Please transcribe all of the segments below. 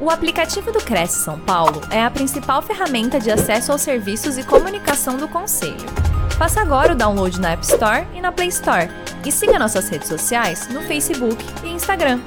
O aplicativo do Cresce São Paulo é a principal ferramenta de acesso aos serviços e comunicação do Conselho. Faça agora o download na App Store e na Play Store. E siga nossas redes sociais no Facebook e Instagram.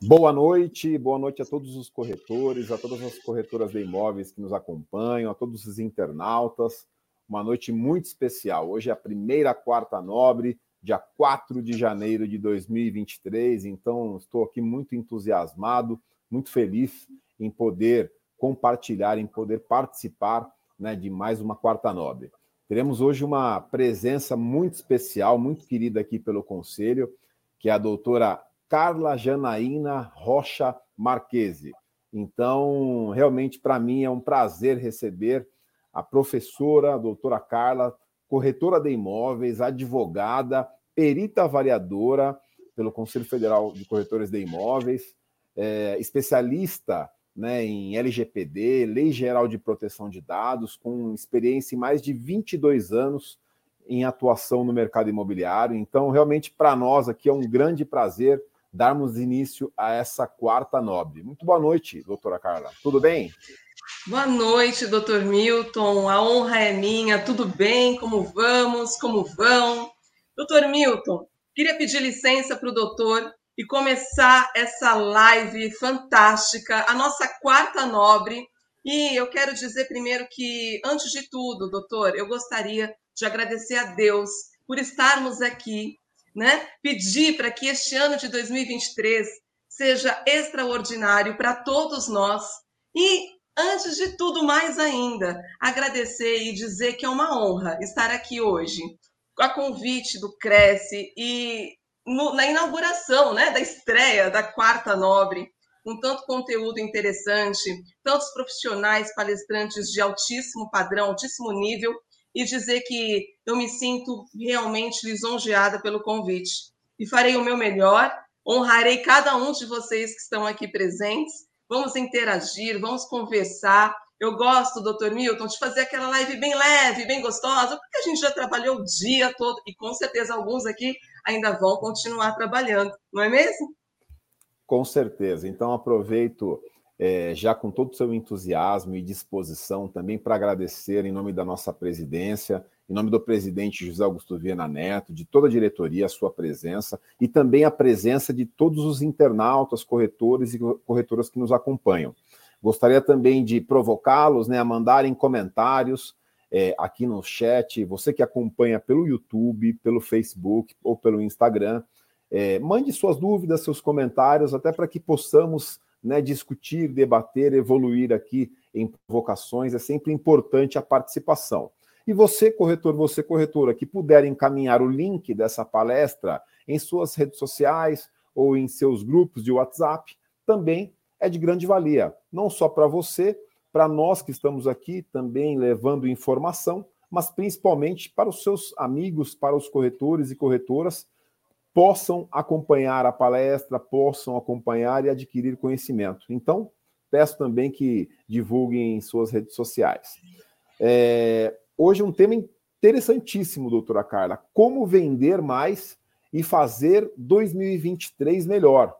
Boa noite, boa noite a todos os corretores, a todas as corretoras de imóveis que nos acompanham, a todos os internautas. Uma noite muito especial. Hoje é a primeira quarta nobre dia 4 de janeiro de 2023. Então, estou aqui muito entusiasmado, muito feliz em poder compartilhar, em poder participar né, de mais uma Quarta Nobre. Teremos hoje uma presença muito especial, muito querida aqui pelo Conselho, que é a doutora Carla Janaína Rocha Marquese. Então, realmente, para mim é um prazer receber a professora, a doutora Carla, corretora de imóveis, advogada, perita avaliadora pelo Conselho Federal de Corretores de Imóveis, é, especialista né, em LGPD, Lei Geral de Proteção de Dados, com experiência em mais de 22 anos em atuação no mercado imobiliário. Então, realmente, para nós aqui é um grande prazer darmos início a essa quarta nobre. Muito boa noite, doutora Carla. Tudo bem? Boa noite, doutor Milton. A honra é minha. Tudo bem? Como vamos? Como vão? Doutor Milton, queria pedir licença para o doutor e começar essa live fantástica, a nossa quarta nobre. E eu quero dizer primeiro que, antes de tudo, doutor, eu gostaria de agradecer a Deus por estarmos aqui, né? Pedir para que este ano de 2023 seja extraordinário para todos nós e Antes de tudo, mais ainda, agradecer e dizer que é uma honra estar aqui hoje, a convite do Cresce e no, na inauguração né, da estreia da Quarta Nobre, com tanto conteúdo interessante, tantos profissionais, palestrantes de altíssimo padrão, altíssimo nível, e dizer que eu me sinto realmente lisonjeada pelo convite. E farei o meu melhor, honrarei cada um de vocês que estão aqui presentes vamos interagir, vamos conversar. Eu gosto, doutor Milton, de fazer aquela live bem leve, bem gostosa, porque a gente já trabalhou o dia todo e com certeza alguns aqui ainda vão continuar trabalhando, não é mesmo? Com certeza. Então, aproveito é, já com todo o seu entusiasmo e disposição também para agradecer em nome da nossa presidência em nome do presidente José Augusto Viana Neto, de toda a diretoria, a sua presença e também a presença de todos os internautas, corretores e corretoras que nos acompanham. Gostaria também de provocá-los né, a mandarem comentários é, aqui no chat, você que acompanha pelo YouTube, pelo Facebook ou pelo Instagram, é, mande suas dúvidas, seus comentários, até para que possamos né, discutir, debater, evoluir aqui em provocações. É sempre importante a participação. E você, corretor, você, corretora, que puder encaminhar o link dessa palestra em suas redes sociais ou em seus grupos de WhatsApp, também é de grande valia. Não só para você, para nós que estamos aqui também levando informação, mas principalmente para os seus amigos, para os corretores e corretoras, possam acompanhar a palestra, possam acompanhar e adquirir conhecimento. Então, peço também que divulguem em suas redes sociais. É, hoje um tema interessantíssimo, doutora Carla. Como vender mais e fazer 2023 melhor.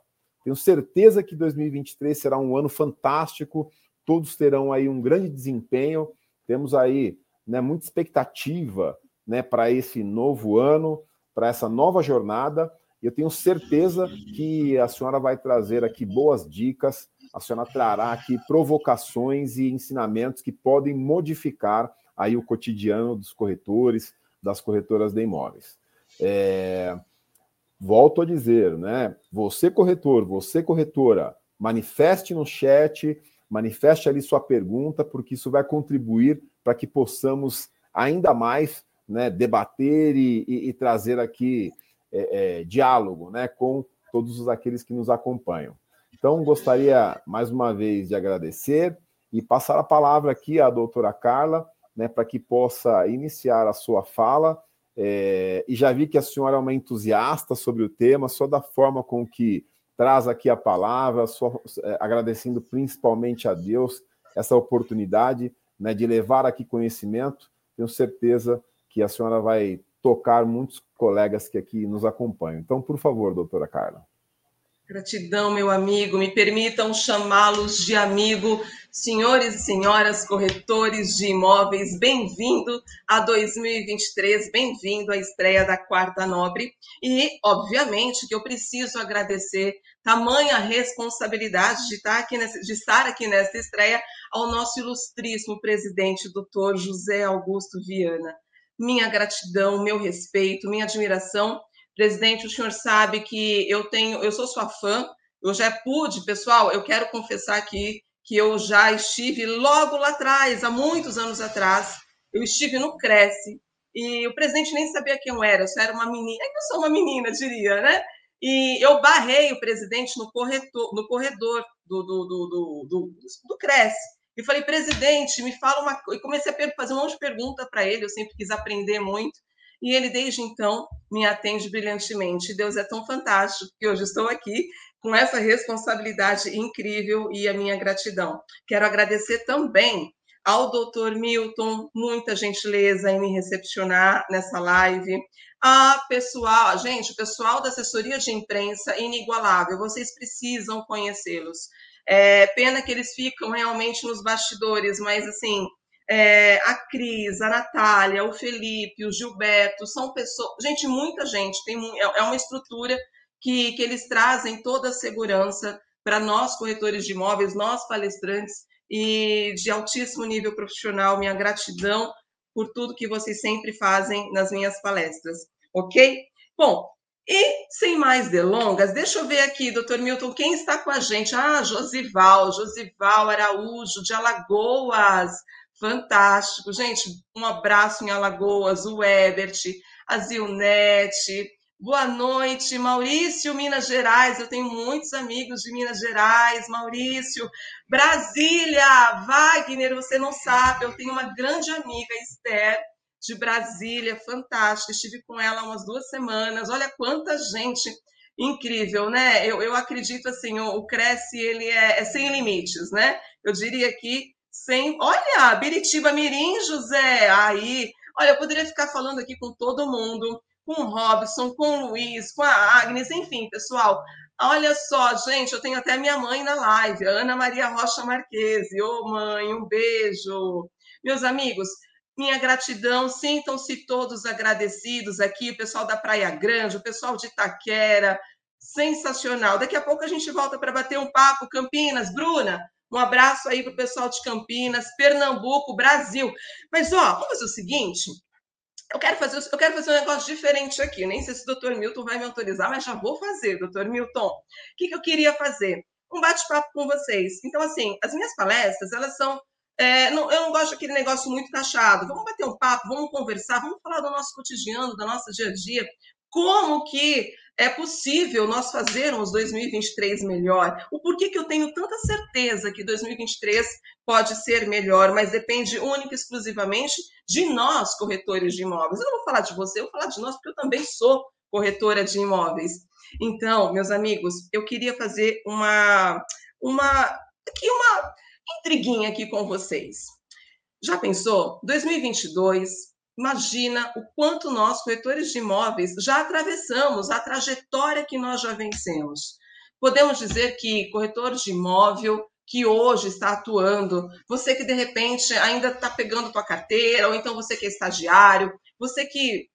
Tenho certeza que 2023 será um ano fantástico, todos terão aí um grande desempenho. Temos aí né, muita expectativa né, para esse novo ano, para essa nova jornada. Eu tenho certeza que a senhora vai trazer aqui boas dicas, a senhora trará aqui provocações e ensinamentos que podem modificar aí o cotidiano dos corretores, das corretoras de imóveis. É, volto a dizer, né? Você corretor, você corretora, manifeste no chat, manifeste ali sua pergunta, porque isso vai contribuir para que possamos ainda mais né, debater e, e, e trazer aqui é, é, diálogo né, com todos aqueles que nos acompanham. Então, gostaria mais uma vez de agradecer e passar a palavra aqui à doutora Carla né, para que possa iniciar a sua fala. É, e já vi que a senhora é uma entusiasta sobre o tema, só da forma com que traz aqui a palavra, só, é, agradecendo principalmente a Deus essa oportunidade né, de levar aqui conhecimento. Tenho certeza que a senhora vai tocar muitos colegas que aqui nos acompanham. Então, por favor, doutora Carla. Gratidão, meu amigo. Me permitam chamá-los de amigo. Senhores e senhoras corretores de imóveis, bem-vindo a 2023, bem-vindo à estreia da Quarta Nobre. E, obviamente, que eu preciso agradecer tamanha responsabilidade de estar aqui nessa, de estar aqui nessa estreia ao nosso ilustríssimo presidente, doutor José Augusto Viana. Minha gratidão, meu respeito, minha admiração Presidente, o senhor sabe que eu tenho, eu sou sua fã, eu já pude, pessoal, eu quero confessar aqui que eu já estive logo lá atrás, há muitos anos atrás, eu estive no Cresce, e o presidente nem sabia quem eu era, eu só era uma menina, é que eu sou uma menina, diria, né? E eu barrei o presidente no corredor, no corredor do, do, do, do, do Cresce. E falei, presidente, me fala uma coisa. E comecei a fazer um monte de pergunta para ele, eu sempre quis aprender muito e ele desde então me atende brilhantemente. Deus é tão fantástico que hoje estou aqui com essa responsabilidade incrível e a minha gratidão. Quero agradecer também ao doutor Milton, muita gentileza em me recepcionar nessa live. A pessoal, gente, o pessoal da assessoria de imprensa inigualável, vocês precisam conhecê-los. É pena que eles ficam realmente nos bastidores, mas assim, é, a Cris, a Natália, o Felipe, o Gilberto, são pessoas. Gente, muita gente, tem, é, é uma estrutura que, que eles trazem toda a segurança para nós, corretores de imóveis, nós palestrantes, e de altíssimo nível profissional. Minha gratidão por tudo que vocês sempre fazem nas minhas palestras, ok? Bom, e sem mais delongas, deixa eu ver aqui, doutor Milton, quem está com a gente? Ah, Josival, Josival Araújo, de Alagoas. Fantástico. Gente, um abraço em Alagoas, o Ebert, a Zilnete. Boa noite, Maurício, Minas Gerais. Eu tenho muitos amigos de Minas Gerais, Maurício. Brasília, Wagner, você não sabe, eu tenho uma grande amiga, Esther, de Brasília, fantástica. Estive com ela umas duas semanas. Olha quanta gente incrível, né? Eu, eu acredito assim, o, o Cresce ele é, é sem limites, né? Eu diria que sem. Olha, Biritiba Mirim, José, aí. Olha, eu poderia ficar falando aqui com todo mundo, com o Robson, com o Luiz, com a Agnes, enfim, pessoal. Olha só, gente, eu tenho até minha mãe na live, Ana Maria Rocha Marquese. Ô, oh, mãe, um beijo. Meus amigos, minha gratidão, sintam-se todos agradecidos aqui, o pessoal da Praia Grande, o pessoal de Itaquera, sensacional. Daqui a pouco a gente volta para bater um papo, Campinas. Bruna, um abraço aí para o pessoal de Campinas, Pernambuco, Brasil. Mas, ó, vamos fazer o seguinte. Eu quero fazer, eu quero fazer um negócio diferente aqui. Nem sei se o doutor Milton vai me autorizar, mas já vou fazer, doutor Milton. O que, que eu queria fazer? Um bate-papo com vocês. Então, assim, as minhas palestras, elas são é, não, eu não gosto daquele negócio muito taxado. Vamos bater um papo, vamos conversar, vamos falar do nosso cotidiano, do nosso dia a dia, como que é possível nós fazermos 2023 melhor. O porquê que eu tenho tanta certeza que 2023 pode ser melhor, mas depende única e exclusivamente de nós, corretores de imóveis. Eu não vou falar de você, eu vou falar de nós, porque eu também sou corretora de imóveis. Então, meus amigos, eu queria fazer uma, uma, aqui uma intriguinha aqui com vocês. Já pensou? 2022 Imagina o quanto nós, corretores de imóveis, já atravessamos a trajetória que nós já vencemos. Podemos dizer que corretor de imóvel que hoje está atuando, você que de repente ainda está pegando tua carteira, ou então você que é estagiário, você que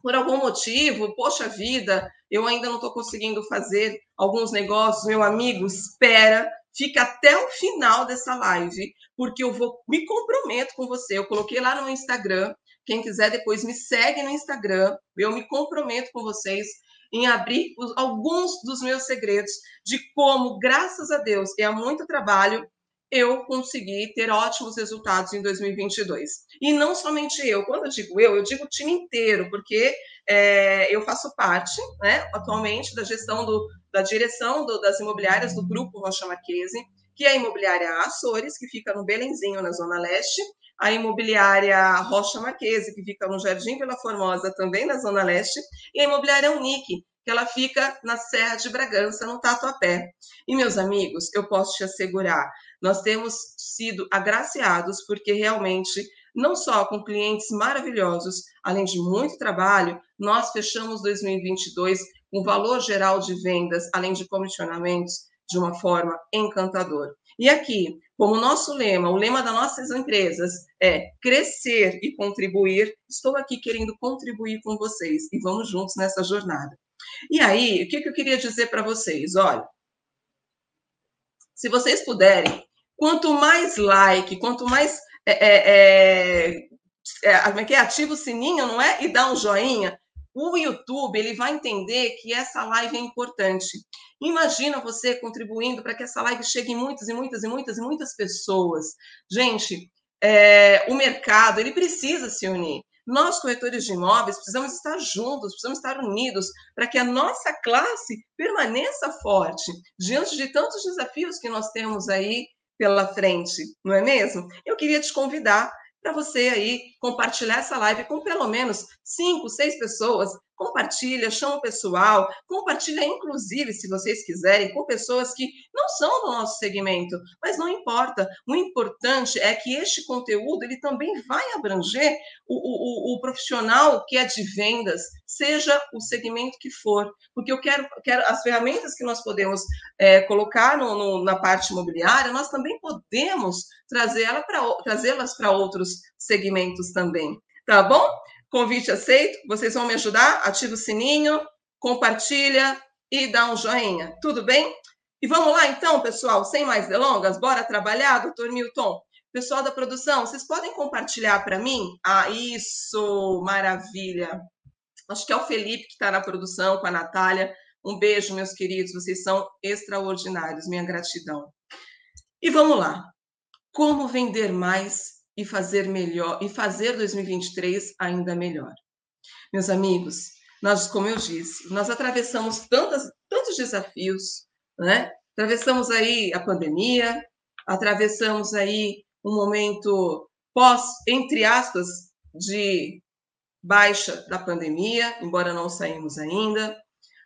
por algum motivo, poxa vida, eu ainda não estou conseguindo fazer alguns negócios, meu amigo, espera, fica até o final dessa live, porque eu vou me comprometo com você. Eu coloquei lá no Instagram quem quiser depois me segue no Instagram. Eu me comprometo com vocês em abrir os, alguns dos meus segredos de como, graças a Deus e a muito trabalho, eu consegui ter ótimos resultados em 2022. E não somente eu, quando eu digo eu, eu digo o time inteiro, porque é, eu faço parte, né, atualmente, da gestão do, da direção do, das imobiliárias do Grupo Rocha Marquese, que é a imobiliária Açores, que fica no Belenzinho, na Zona Leste, a imobiliária Rocha Marquese, que fica no Jardim Vila Formosa, também na Zona Leste, e a imobiliária Unique, que ela fica na Serra de Bragança, no Tatuapé. E, meus amigos, eu posso te assegurar, nós temos sido agraciados porque realmente, não só com clientes maravilhosos, além de muito trabalho, nós fechamos 2022 um valor geral de vendas, além de comissionamentos, de uma forma encantadora. E aqui, como nosso lema, o lema das nossas empresas é crescer e contribuir, estou aqui querendo contribuir com vocês e vamos juntos nessa jornada. E aí, o que, eu queria dizer para vocês? Olha, se vocês puderem, quanto mais like, quanto mais é, é, é, é, é é? Ativa o sininho, não é? E dá um joinha. O YouTube ele vai entender que essa live é importante. Imagina você contribuindo para que essa live chegue em muitas e muitas e muitas e muitas pessoas. Gente, é, o mercado ele precisa se unir. Nós, corretores de imóveis, precisamos estar juntos, precisamos estar unidos para que a nossa classe permaneça forte diante de tantos desafios que nós temos aí pela frente, não é mesmo? Eu queria te convidar para você aí compartilhar essa live com pelo menos cinco, seis pessoas. Compartilha, chama o pessoal, compartilha, inclusive, se vocês quiserem, com pessoas que não são do nosso segmento, mas não importa. O importante é que este conteúdo ele também vai abranger o, o, o profissional que é de vendas, seja o segmento que for, porque eu quero, quero as ferramentas que nós podemos é, colocar no, no, na parte imobiliária, nós também podemos trazê-las para outros segmentos também. Tá bom? Convite aceito. Vocês vão me ajudar? Ativa o sininho, compartilha e dá um joinha. Tudo bem? E vamos lá então, pessoal, sem mais delongas, bora trabalhar, doutor Milton? Pessoal da produção, vocês podem compartilhar para mim? Ah, isso, maravilha. Acho que é o Felipe que está na produção com a Natália. Um beijo, meus queridos, vocês são extraordinários, minha gratidão. E vamos lá. Como vender mais e fazer melhor e fazer 2023 ainda melhor. Meus amigos, nós, como eu disse, nós atravessamos tantas, tantos desafios, né? Atravessamos aí a pandemia, atravessamos aí um momento pós, entre aspas, de baixa da pandemia, embora não saímos ainda.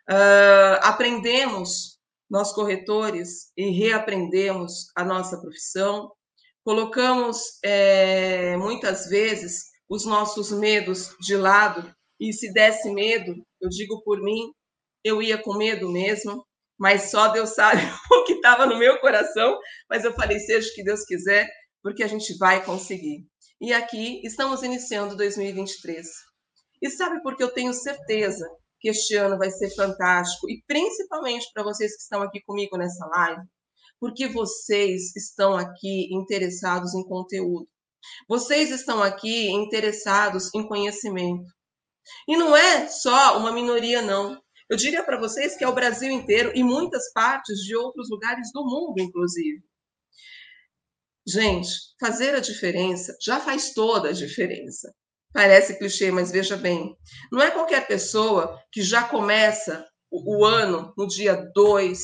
Uh, aprendemos, nós corretores, e reaprendemos a nossa profissão, colocamos é, muitas vezes os nossos medos de lado, e se desse medo, eu digo por mim, eu ia com medo mesmo, mas só Deus sabe o que estava no meu coração, mas eu falei, seja o que Deus quiser, porque a gente vai conseguir. E aqui estamos iniciando 2023. E sabe por que eu tenho certeza que este ano vai ser fantástico, e principalmente para vocês que estão aqui comigo nessa live, porque vocês estão aqui interessados em conteúdo. Vocês estão aqui interessados em conhecimento. E não é só uma minoria, não. Eu diria para vocês que é o Brasil inteiro e muitas partes de outros lugares do mundo, inclusive. Gente, fazer a diferença já faz toda a diferença. Parece clichê, mas veja bem, não é qualquer pessoa que já começa o, ano no dia 2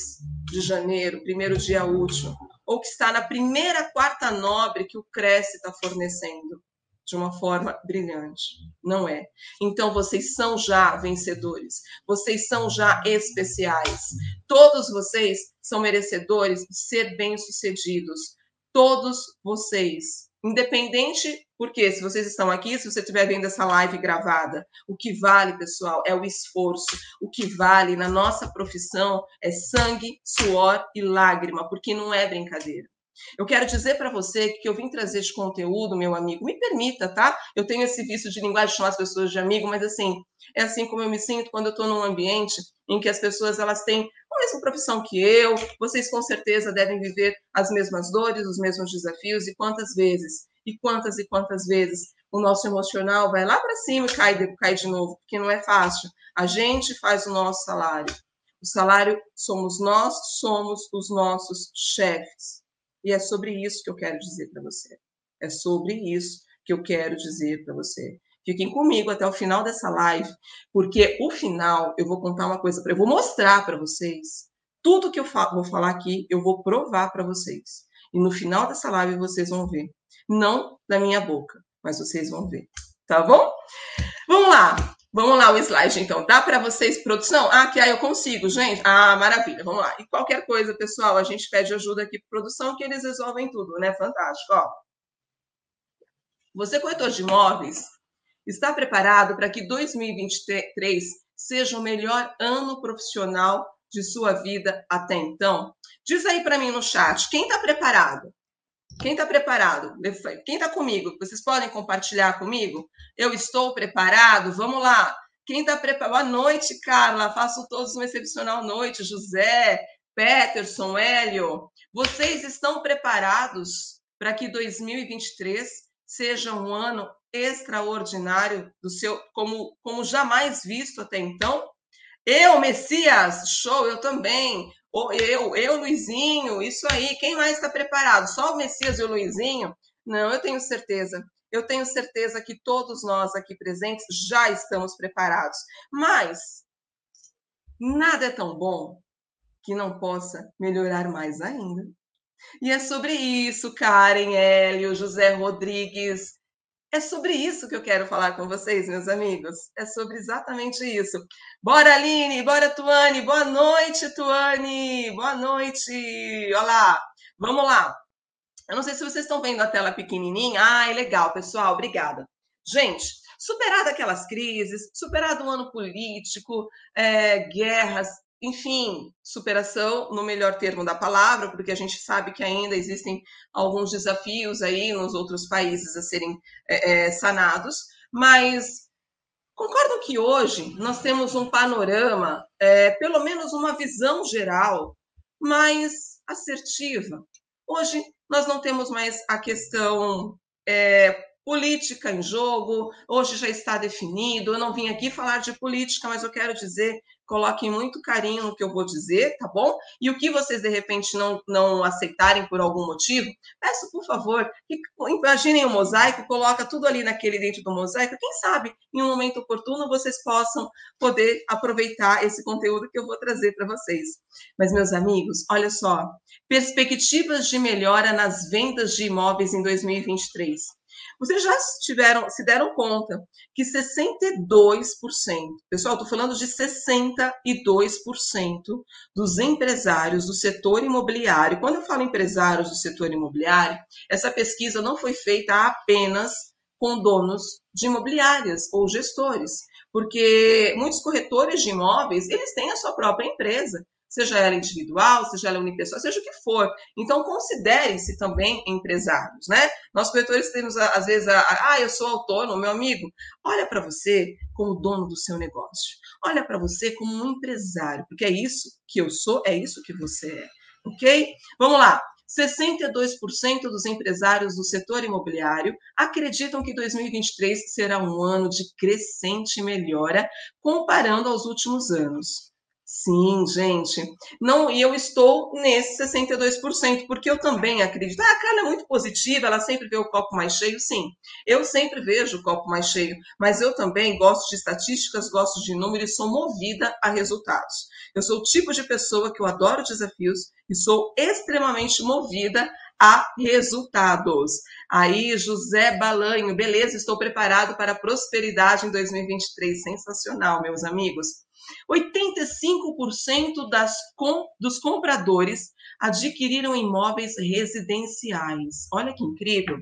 de janeiro, primeiro dia útil, ou que está na primeira quarta nobre que o Cresce está fornecendo de uma forma brilhante. Não é. Então, vocês são já vencedores, vocês são já especiais. Todos vocês são merecedores de ser bem-sucedidos. Todos vocês Independente, porque se vocês estão aqui, se você estiver vendo essa live gravada, o que vale, pessoal, é o esforço. O que vale na nossa profissão é sangue, suor e lágrima, porque não é brincadeira. Eu quero dizer para você que eu vim trazer esse conteúdo, meu amigo, me permita, tá? Eu tenho esse vício de linguagem chamar as pessoas de amigo, mas assim, é assim como eu me sinto quando eu estou num ambiente em que as pessoas elas têm mesma profissão que eu, vocês com certeza devem viver as mesmas dores, os mesmos desafios, e quantas vezes, e quantas e quantas vezes o nosso emocional vai lá para cima e cai de, cai de novo, porque não é fácil. A gente faz o nosso salário. O salário somos nós, somos os nossos chefes. E é sobre isso que eu quero dizer para você. É sobre isso que eu quero dizer para você. Fiquem comigo até o final dessa live, porque o final eu vou contar uma coisa para eu vou mostrar para vocês tudo que eu vou falar aqui, eu vou provar para vocês. E no final dessa live vocês vão ver, não da minha boca, mas vocês vão ver, tá bom? Vamos lá. Vamos lá o slide, então. Dá para vocês, produção? Ah, que aí eu consigo, gente. Ah, maravilha. Vamos lá. E qualquer coisa, pessoal, a gente pede ajuda aqui para produção, que eles resolvem tudo, né? Fantástico. Ó. Você, corretor de imóveis, está preparado para que 2023 seja o melhor ano profissional de sua vida até então? Diz aí para mim no chat, quem está preparado? Quem está preparado? Quem está comigo? Vocês podem compartilhar comigo? Eu estou preparado? Vamos lá. Quem está preparado? Boa noite, Carla. Faço todos uma excepcional noite. José, Peterson, Hélio. Vocês estão preparados para que 2023 seja um ano extraordinário do seu, como, como jamais visto até então? Eu, Messias, show, eu também. Eu, eu, Luizinho, isso aí. Quem mais está preparado? Só o Messias e o Luizinho? Não, eu tenho certeza. Eu tenho certeza que todos nós aqui presentes já estamos preparados. Mas nada é tão bom que não possa melhorar mais ainda. E é sobre isso, Karen, Hélio, José Rodrigues, é sobre isso que eu quero falar com vocês, meus amigos. É sobre exatamente isso. Bora, Aline, bora, Tuane. Boa noite, Tuane. Boa noite. Olá. Vamos lá. Eu não sei se vocês estão vendo a tela pequenininha. Ai, legal, pessoal. Obrigada. Gente, superado aquelas crises, superado o ano político, é, guerras, enfim, superação no melhor termo da palavra, porque a gente sabe que ainda existem alguns desafios aí nos outros países a serem é, é, sanados, mas concordam que hoje nós temos um panorama, é, pelo menos uma visão geral, mais assertiva. Hoje nós não temos mais a questão política em jogo, hoje já está definido. Eu não vim aqui falar de política, mas eu quero dizer coloquem muito carinho no que eu vou dizer, tá bom? E o que vocês de repente não, não aceitarem por algum motivo, peço por favor que imaginem um mosaico, coloca tudo ali naquele dentro do mosaico. Quem sabe em um momento oportuno vocês possam poder aproveitar esse conteúdo que eu vou trazer para vocês. Mas meus amigos, olha só, perspectivas de melhora nas vendas de imóveis em 2023. Vocês já tiveram, se deram conta que 62%, pessoal, estou falando de 62% dos empresários do setor imobiliário. Quando eu falo empresários do setor imobiliário, essa pesquisa não foi feita apenas com donos de imobiliárias ou gestores, porque muitos corretores de imóveis, eles têm a sua própria empresa seja ela individual, seja ela unipessoal, seja o que for. Então, considerem-se também empresários, né? Nós corretores temos, às vezes, a, a, ah, eu sou autônomo, meu amigo. Olha para você como dono do seu negócio. Olha para você como um empresário, porque é isso que eu sou, é isso que você é, ok? Vamos lá. 62% dos empresários do setor imobiliário acreditam que 2023 será um ano de crescente melhora comparando aos últimos anos. Sim, gente. Não, e eu estou nesse 62%, porque eu também acredito. Ah, a Carla é muito positiva, ela sempre vê o copo mais cheio. Sim, eu sempre vejo o copo mais cheio, mas eu também gosto de estatísticas, gosto de números e sou movida a resultados. Eu sou o tipo de pessoa que eu adoro desafios e sou extremamente movida a resultados. Aí, José Balanho, beleza, estou preparado para a prosperidade em 2023. Sensacional, meus amigos. 85% das, com, dos compradores adquiriram imóveis residenciais. Olha que incrível.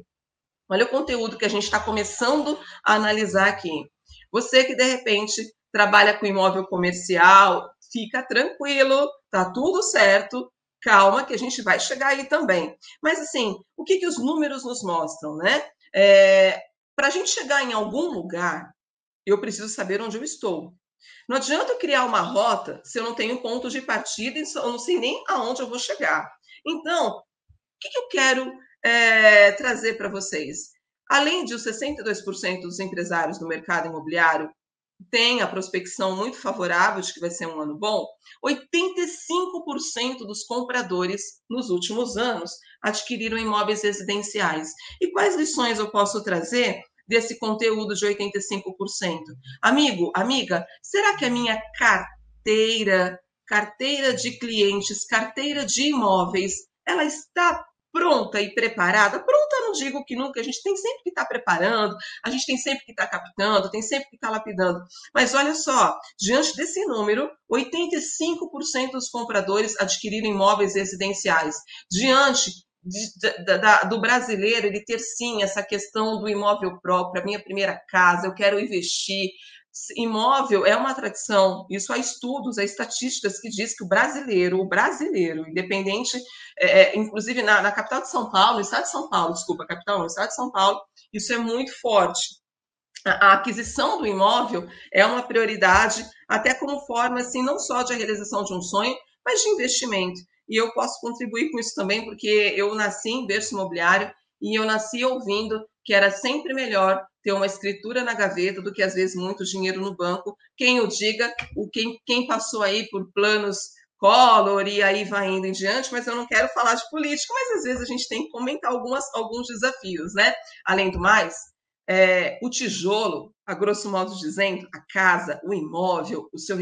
Olha o conteúdo que a gente está começando a analisar aqui. Você que de repente trabalha com imóvel comercial, fica tranquilo, tá tudo certo. Calma, que a gente vai chegar aí também. Mas assim, o que, que os números nos mostram, né? É, Para a gente chegar em algum lugar, eu preciso saber onde eu estou. Não adianta eu criar uma rota se eu não tenho ponto de partida e eu não sei nem aonde eu vou chegar. Então, o que, eu quero é, trazer para vocês? Além de os 62% dos empresários do mercado imobiliário têm a prospecção muito favorável de que vai ser um ano bom, 85% dos compradores nos últimos anos adquiriram imóveis residenciais. E quais lições eu posso trazer desse conteúdo de 85%. Amigo, amiga, será que a minha carteira, carteira de clientes, carteira de imóveis, ela está pronta e preparada? Pronta não digo que nunca, a gente tem sempre que estar tá preparando, a gente tem sempre que estar tá captando, tem sempre que estar tá lapidando. Mas olha só, diante desse número, 85% dos compradores adquiriram imóveis residenciais. Diante de, da, do brasileiro ele ter sim essa questão do imóvel próprio, a minha primeira casa, eu quero investir. imóvel é uma tradição. Isso há estudos, há estatísticas que diz que o brasileiro, o brasileiro, independente, é, é, inclusive na, na, capital de São Paulo, no estado de São Paulo, desculpa, capital, no estado de São Paulo, isso é muito forte. A, a aquisição do imóvel é uma prioridade, até como forma, assim, não só de realização de um sonho, mas de investimento. E eu posso contribuir com isso também, porque eu nasci em berço imobiliário e eu nasci ouvindo que era sempre melhor ter uma escritura na gaveta do que às vezes muito dinheiro no banco. Quem o diga, o quem, quem passou aí por planos Collor e aí vai indo em diante, mas eu não quero falar de política, mas às vezes a gente tem que comentar algumas, alguns desafios, né? Além do mais, é, o tijolo, a grosso modo dizendo, a casa, o imóvel, o seu,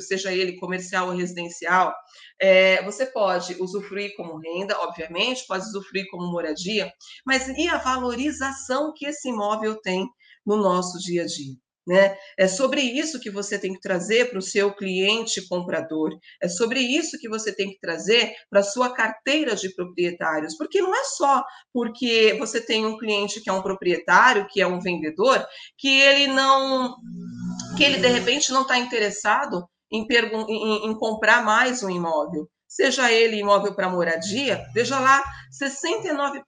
seja ele comercial ou residencial, é, você pode usufruir como renda, obviamente, pode usufruir como moradia, mas e a valorização que esse imóvel tem no nosso dia a dia? Né? É sobre isso que você tem que trazer para o seu cliente comprador, é sobre isso que você tem que trazer para a sua carteira de proprietários, porque não é só porque você tem um cliente que é um proprietário, que é um vendedor, que ele não, que ele de repente não está interessado em, em, em comprar mais um imóvel. Seja ele imóvel para moradia, veja lá, 69%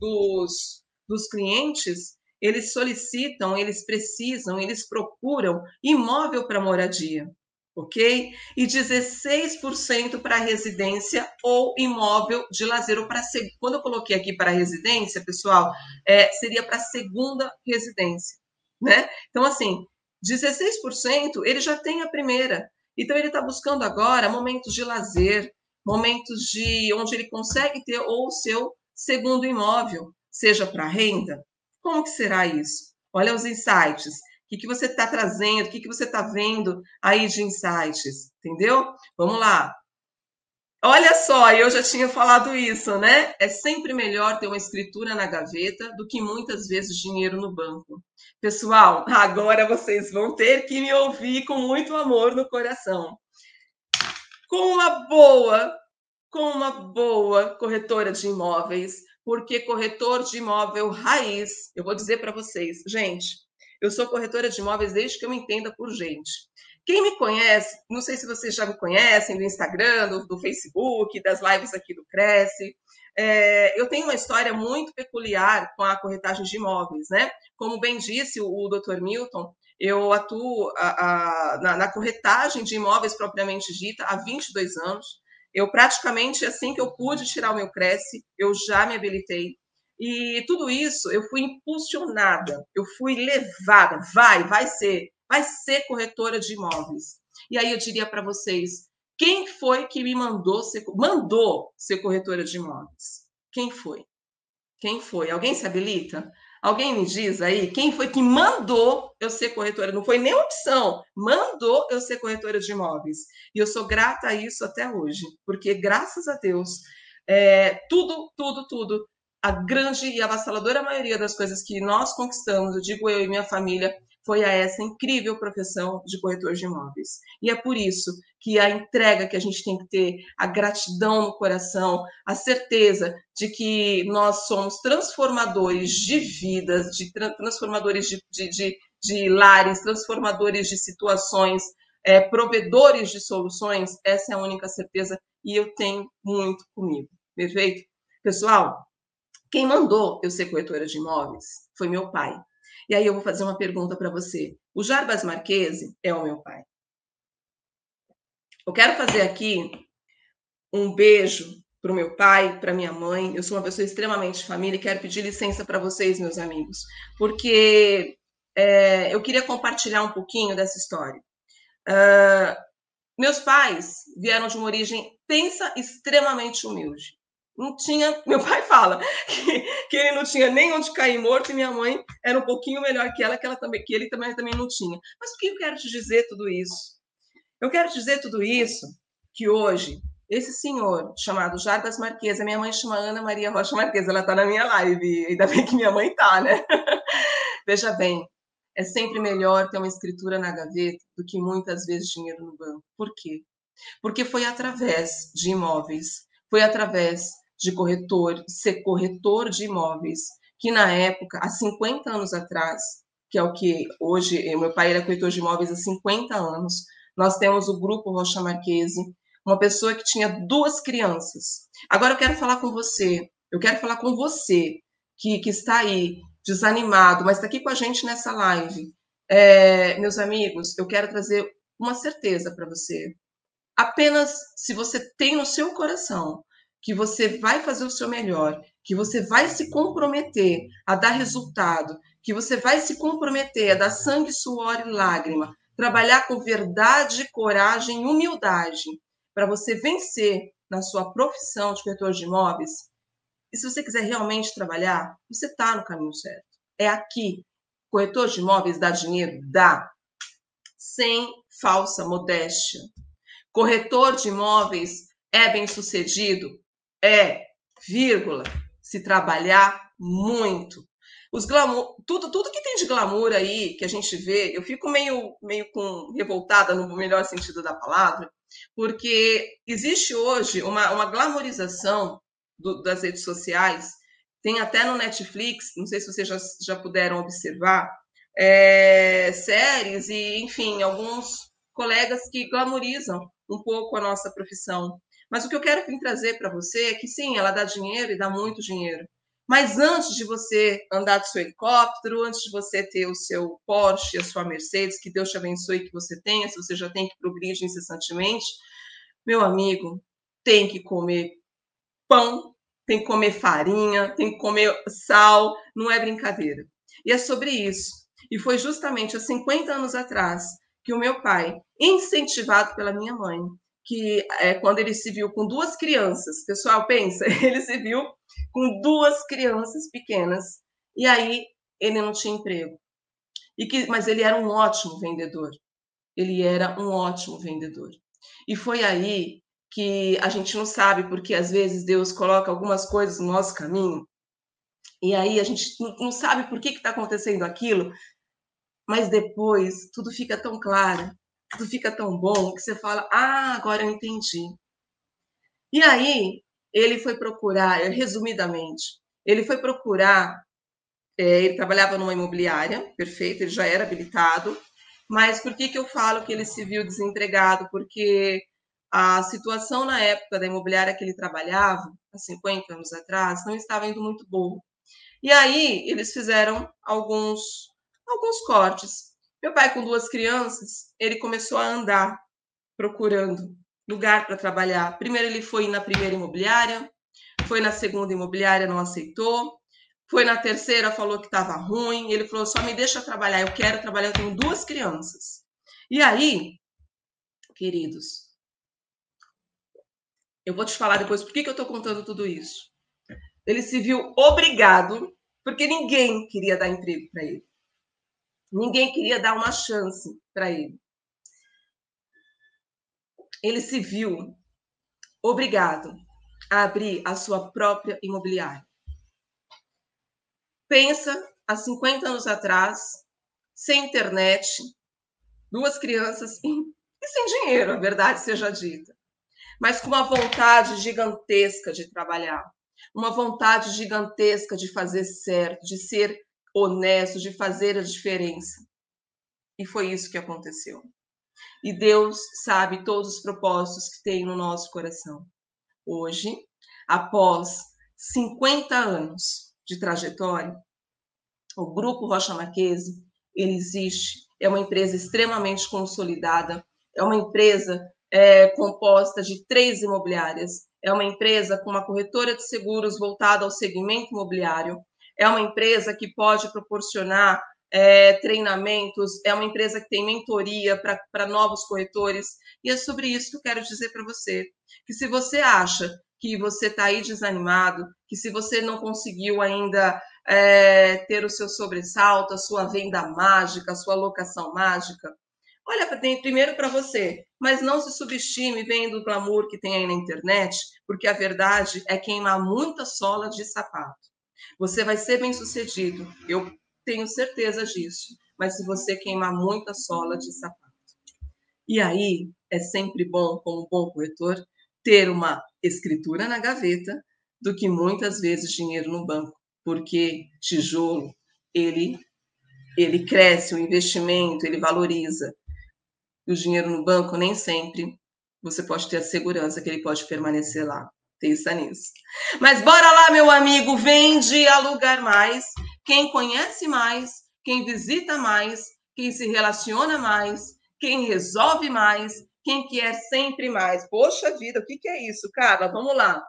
dos, dos clientes eles solicitam, eles precisam, eles procuram imóvel para moradia, ok? E 16% para residência ou imóvel de lazer. Ou para quando eu coloquei aqui para residência, pessoal, é, seria para segunda residência, né? Então, assim, 16% ele já tem a primeira. Então, ele está buscando agora momentos de lazer, momentos de onde ele consegue ter ou o seu segundo imóvel, seja para renda, como que será isso? Olha os insights. O que, que você está trazendo? O que, que você está vendo aí de insights? Entendeu? Vamos lá. Olha só, eu já tinha falado isso, né? É sempre melhor ter uma escritura na gaveta do que muitas vezes dinheiro no banco. Pessoal, agora vocês vão ter que me ouvir com muito amor no coração. Com uma boa, com uma boa corretora de imóveis, porque corretor de imóvel raiz, eu vou dizer para vocês, gente, eu sou corretora de imóveis desde que eu me entenda por gente. Quem me conhece, não sei se vocês já me conhecem do Instagram, do, do Facebook, das lives aqui do Cresce, é, eu tenho uma história muito peculiar com a corretagem de imóveis, né? Como bem disse o, o Dr. Milton, eu atuo a, a, na, na corretagem de imóveis propriamente dita há 22 anos. Eu praticamente, assim que eu pude tirar o meu Cresce, eu já me habilitei. E tudo isso eu fui impulsionada, eu fui levada, vai, vai ser, vai ser corretora de imóveis. E aí eu diria para vocês, quem foi que me mandou ser, mandou ser corretora de imóveis? Quem foi? Quem foi? Alguém se habilita? Alguém me diz aí quem foi que mandou eu ser corretora? Não foi nem opção, mandou eu ser corretora de imóveis. E eu sou grata a isso até hoje, porque graças a Deus, é, tudo, tudo, tudo, a grande e avassaladora maioria das coisas que nós conquistamos, eu digo eu e minha família, foi a essa incrível profissão de corretor de imóveis. E é por isso que a entrega que a gente tem que ter, a gratidão no coração, a certeza de que nós somos transformadores de vidas, de transformadores de, de, de, de lares, transformadores de situações, é, provedores de soluções, essa é a única certeza e eu tenho muito comigo. Perfeito? Pessoal, quem mandou eu ser corretora de imóveis foi meu pai. E aí eu vou fazer uma pergunta para você. O Jarbas Marquese é o meu pai. Eu quero fazer aqui um beijo para o meu pai, para minha mãe. Eu sou uma pessoa extremamente família e quero pedir licença para vocês, meus amigos, porque é, eu queria compartilhar um pouquinho dessa história. Uh, meus pais vieram de uma origem, pensa, extremamente humilde não tinha. Meu pai fala que, que, ele não tinha nem onde cair morto e minha mãe era um pouquinho melhor que ela, que, ela também, que ele também, também não tinha. Mas por que eu quero te dizer tudo isso? Eu quero te dizer tudo isso que hoje esse senhor chamado Jarbas Marquesa, minha mãe chama Ana Maria Rocha Marquesa, ela está na minha live, ainda bem que minha mãe está, né? Veja bem, é sempre melhor ter uma escritura na gaveta do que muitas vezes dinheiro no banco. Por quê? Porque foi através de imóveis, foi através de corretor, ser corretor de imóveis, que na época, há 50 anos atrás, que é o que hoje, meu pai era corretor de imóveis há 50 anos. Nós temos o grupo Rocha Marquese, uma pessoa que tinha duas crianças. Agora eu quero falar com você, eu quero falar com você que, que está aí desanimado, mas está aqui com a gente nessa live. É, meus amigos, eu quero trazer uma certeza para você. Apenas se você tem no seu coração que você vai fazer o seu melhor, que você vai se comprometer a dar resultado, que você vai se comprometer a dar sangue, suor e lágrima, trabalhar com verdade, coragem e humildade para você vencer na sua profissão de corretor de imóveis. E se você quiser realmente trabalhar, você está no caminho certo. É aqui. Corretor de imóveis dá dinheiro? Dá. Sem falsa modéstia. Corretor de imóveis é bem sucedido? É, vírgula, se trabalhar muito. Os glamour, tudo, tudo que tem de glamour aí que a gente vê, eu fico meio, meio com revoltada no melhor sentido da palavra, porque existe hoje uma, uma glamorização do, das redes sociais, tem até no Netflix, não sei se vocês já, já puderam observar, é, séries e, enfim, alguns colegas que glamorizam um pouco a nossa profissão. Mas o que eu quero trazer para você é que sim, ela dá dinheiro e dá muito dinheiro. Mas antes de você andar de seu helicóptero, antes de você ter o seu Porsche, a sua Mercedes, que Deus te abençoe que você tenha, se você já tem que progredir incessantemente, meu amigo, tem que comer pão, tem que comer farinha, tem que comer sal, não é brincadeira. E é sobre isso. E foi justamente há 50 anos atrás que o meu pai, incentivado pela minha mãe, que é, quando ele se viu com duas crianças, pessoal, pensa, ele se viu com duas crianças pequenas, e aí ele não tinha emprego. E que, mas ele era um ótimo vendedor. Ele era um ótimo vendedor. E foi aí que a gente não sabe, porque às vezes Deus coloca algumas coisas no nosso caminho, e aí a gente não sabe por que está acontecendo aquilo, mas depois tudo fica tão claro tudo fica tão bom que você fala: ah, agora eu entendi. E aí, ele foi procurar, resumidamente, ele foi procurar. É, ele trabalhava numa imobiliária, perfeito, ele já era habilitado, mas por que, que eu falo que ele se viu desempregado? Porque a situação na época da imobiliária que ele trabalhava, há 50 anos atrás, não estava indo muito boa. E aí eles fizeram alguns, alguns cortes. Meu pai, com duas crianças, ele começou a andar procurando lugar para trabalhar. Primeiro, ele foi na primeira imobiliária, foi na segunda imobiliária, não aceitou. Foi na terceira, falou que estava ruim. Ele falou: só me deixa trabalhar, eu quero trabalhar, eu tenho duas crianças. E aí, queridos, eu vou te falar depois por que, que eu estou contando tudo isso. Ele se viu obrigado, porque ninguém queria dar emprego para ele. Ninguém queria dar uma chance para ele. Ele se viu obrigado a abrir a sua própria imobiliária. Pensa há 50 anos atrás, sem internet, duas crianças e sem dinheiro, a verdade seja dita, mas com uma vontade gigantesca de trabalhar, uma vontade gigantesca de fazer certo, de ser honesto, de fazer a diferença. E foi isso que aconteceu. E Deus sabe todos os propósitos que tem no nosso coração. Hoje, após 50 anos de trajetória, o Grupo Rocha Marquese, ele existe, é uma empresa extremamente consolidada, é uma empresa é, composta de três imobiliárias, é uma empresa com uma corretora de seguros voltada ao segmento imobiliário, é uma empresa que pode proporcionar é, treinamentos, é uma empresa que tem mentoria para novos corretores. E é sobre isso que eu quero dizer para você: que se você acha que você está aí desanimado, que se você não conseguiu ainda é, ter o seu sobressalto, a sua venda mágica, a sua locação mágica, olha primeiro para você, mas não se subestime vendo o glamour que tem aí na internet, porque a verdade é queimar muita sola de sapato. Você vai ser bem sucedido, eu tenho certeza disso. Mas se você queimar muita sola de sapato. E aí é sempre bom, como bom corretor, ter uma escritura na gaveta do que muitas vezes dinheiro no banco, porque tijolo ele ele cresce, o investimento, ele valoriza. E o dinheiro no banco nem sempre você pode ter a segurança que ele pode permanecer lá. Pensa nisso. Mas bora lá, meu amigo, vende alugar mais. Quem conhece mais, quem visita mais, quem se relaciona mais, quem resolve mais, quem quer sempre mais. Poxa vida, o que, que é isso, Carla? Vamos lá.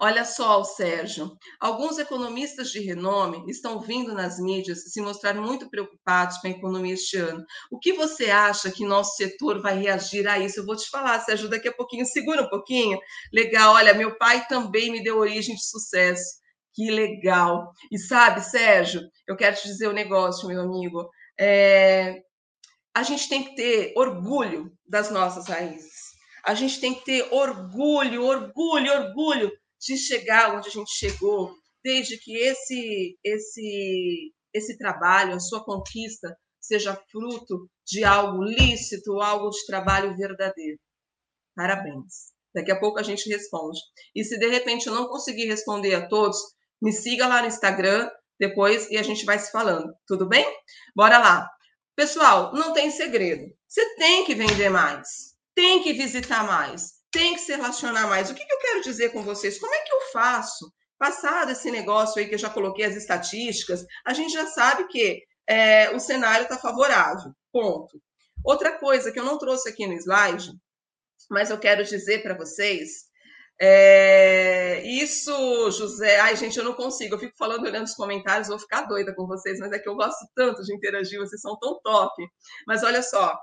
Olha só, Sérgio, alguns economistas de renome estão vindo nas mídias se mostrar muito preocupados com a economia este ano. O que você acha que nosso setor vai reagir a isso? Eu vou te falar, Sérgio, daqui a pouquinho. Segura um pouquinho. Legal, olha, meu pai também me deu origem de sucesso. Que legal. E sabe, Sérgio, eu quero te dizer um negócio, meu amigo. É... A gente tem que ter orgulho das nossas raízes. A gente tem que ter orgulho, orgulho, orgulho de chegar onde a gente chegou, desde que esse esse esse trabalho, a sua conquista seja fruto de algo lícito, algo de trabalho verdadeiro. Parabéns. Daqui a pouco a gente responde. E se de repente eu não conseguir responder a todos, me siga lá no Instagram depois e a gente vai se falando. Tudo bem? Bora lá. Pessoal, não tem segredo. Você tem que vender mais tem que visitar mais, tem que se relacionar mais. O que, que eu quero dizer com vocês? Como é que eu faço? Passado esse negócio aí que eu já coloquei as estatísticas, a gente já sabe que é, o cenário está favorável. Ponto. Outra coisa que eu não trouxe aqui no slide, mas eu quero dizer para vocês é, isso, José. Ai, gente, eu não consigo. Eu fico falando, olhando os comentários, vou ficar doida com vocês, mas é que eu gosto tanto de interagir, vocês são tão top. Mas olha só,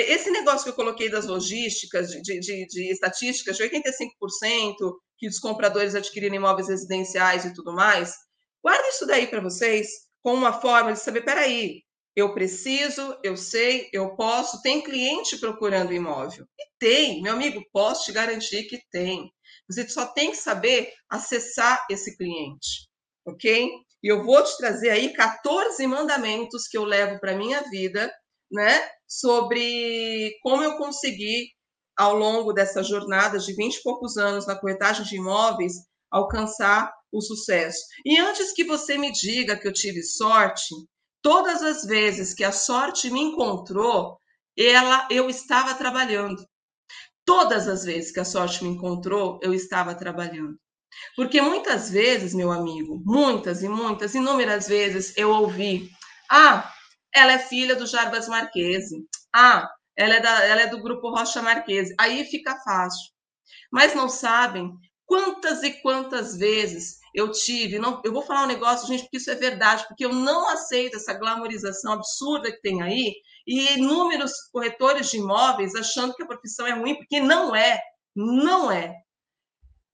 esse negócio que eu coloquei das logísticas, de, de, de estatísticas, de 85% que os compradores adquiriram imóveis residenciais e tudo mais, guarda isso daí para vocês com uma forma de saber, peraí, eu preciso, eu sei, eu posso, tem cliente procurando imóvel. E tem, meu amigo, posso te garantir que tem. Você só tem que saber acessar esse cliente, ok? E eu vou te trazer aí 14 mandamentos que eu levo para minha vida né, sobre como eu consegui, ao longo dessa jornada de 20 e poucos anos na corretagem de imóveis, alcançar o sucesso. E antes que você me diga que eu tive sorte, todas as vezes que a sorte me encontrou, ela eu estava trabalhando. Todas as vezes que a sorte me encontrou, eu estava trabalhando. Porque muitas vezes, meu amigo, muitas e muitas, inúmeras vezes eu ouvi: "Ah, ela é filha do Jarbas Marquese. Ah, ela é, da, ela é do grupo Rocha Marquese. Aí fica fácil. Mas não sabem quantas e quantas vezes eu tive. Não, eu vou falar um negócio, gente, porque isso é verdade, porque eu não aceito essa glamorização absurda que tem aí e inúmeros corretores de imóveis achando que a profissão é ruim, porque não é. Não é.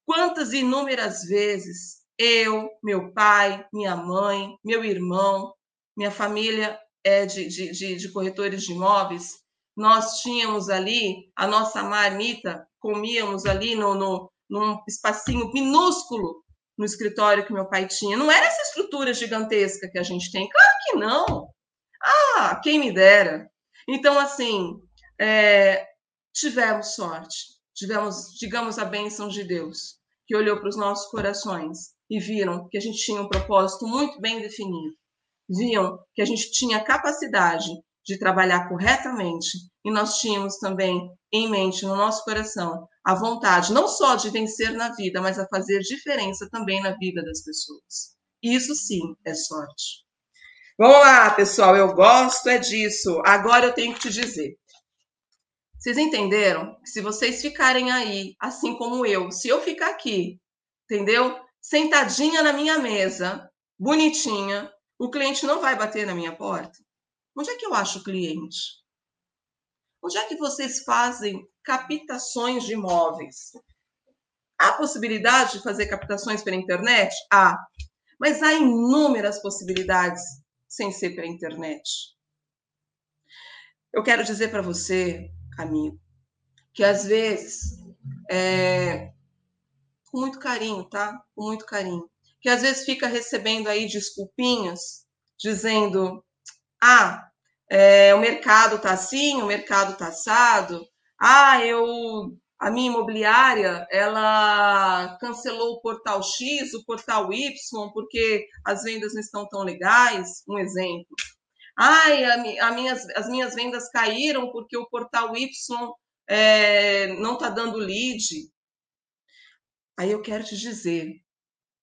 Quantas inúmeras vezes eu, meu pai, minha mãe, meu irmão, minha família é, de, de, de, de corretores de imóveis, nós tínhamos ali a nossa marmita, comíamos ali no, no, num espacinho minúsculo no escritório que meu pai tinha. Não era essa estrutura gigantesca que a gente tem. Claro que não. Ah, quem me dera. Então, assim, é, tivemos sorte. Tivemos, digamos, a bênção de Deus, que olhou para os nossos corações e viram que a gente tinha um propósito muito bem definido viam que a gente tinha capacidade de trabalhar corretamente e nós tínhamos também em mente, no nosso coração, a vontade não só de vencer na vida, mas a fazer diferença também na vida das pessoas. Isso sim é sorte. Vamos lá, pessoal, eu gosto é disso. Agora eu tenho que te dizer. Vocês entenderam? Que se vocês ficarem aí, assim como eu, se eu ficar aqui, entendeu? Sentadinha na minha mesa, bonitinha, o cliente não vai bater na minha porta? Onde é que eu acho o cliente? Onde é que vocês fazem captações de imóveis? Há possibilidade de fazer captações pela internet? Há. Mas há inúmeras possibilidades sem ser pela internet. Eu quero dizer para você, amigo, que às vezes, é, com muito carinho, tá? Com muito carinho que às vezes fica recebendo aí desculpinhas, dizendo: ah, é, o mercado está assim, o mercado está assado, ah, eu a minha imobiliária, ela cancelou o portal X, o portal Y, porque as vendas não estão tão legais, um exemplo. Ai, a, a minhas, as minhas vendas caíram porque o portal Y é, não está dando lead. Aí eu quero te dizer,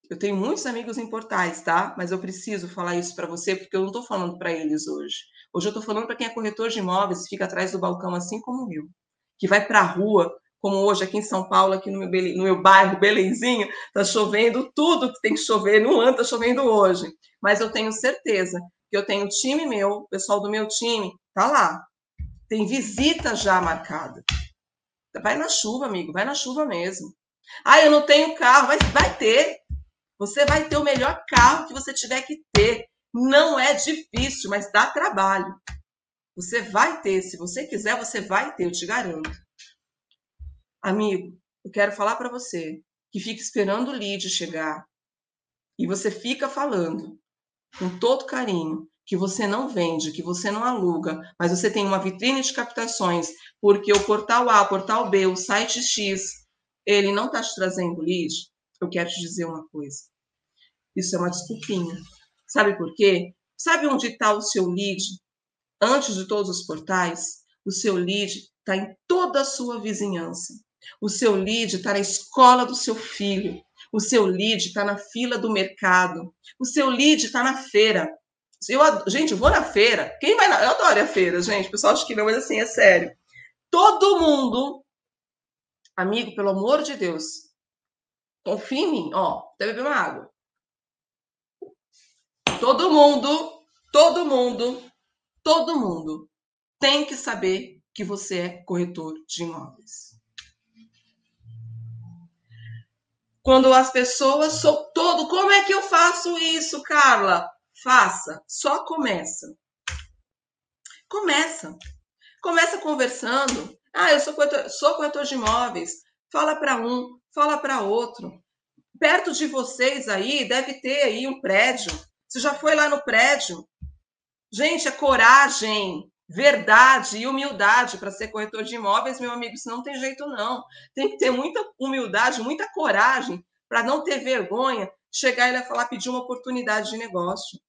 eu tenho muitos amigos em portais, tá? Mas eu preciso falar isso para você porque eu não estou falando para eles hoje. Hoje eu estou falando para quem é corretor de imóveis, fica atrás do balcão assim como eu, que vai para a rua, como hoje aqui em São Paulo, aqui no meu, no meu bairro, Belenzinho, está chovendo tudo que tem que chover, no ano está chovendo hoje. Mas eu tenho certeza que eu tenho time meu, pessoal do meu time, tá lá. Tem visita já marcada. Vai na chuva, amigo, vai na chuva mesmo. Ah, eu não tenho carro, vai, vai ter. Você vai ter o melhor carro que você tiver que ter. Não é difícil, mas dá trabalho. Você vai ter, se você quiser, você vai ter, eu te garanto. Amigo, eu quero falar para você que fica esperando o lead chegar e você fica falando com todo carinho que você não vende, que você não aluga, mas você tem uma vitrine de captações, porque o portal A, o portal B, o site X, ele não está te trazendo lead, eu quero te dizer uma coisa. Isso é uma desculpinha. Sabe por quê? Sabe onde está o seu lead? Antes de todos os portais, o seu lead está em toda a sua vizinhança. O seu lead está na escola do seu filho. O seu lead está na fila do mercado. O seu lead está na feira. Eu, gente, eu vou na feira. Quem vai na. Eu adoro a feira, gente. O pessoal acha que não, mas assim, é sério. Todo mundo. Amigo, pelo amor de Deus. Confia em mim. Ó, até beber uma água. Todo mundo, todo mundo, todo mundo tem que saber que você é corretor de imóveis. Quando as pessoas são todo, como é que eu faço isso, Carla? Faça, só começa. Começa. Começa conversando. Ah, eu sou corretor, sou corretor de imóveis. Fala para um, fala para outro. Perto de vocês aí deve ter aí um prédio. Você já foi lá no prédio? Gente, é coragem verdade e humildade para ser corretor de imóveis, meu amigo, isso não tem jeito não. Tem que ter muita humildade, muita coragem para não ter vergonha, chegar e falar, pedir uma oportunidade de negócio.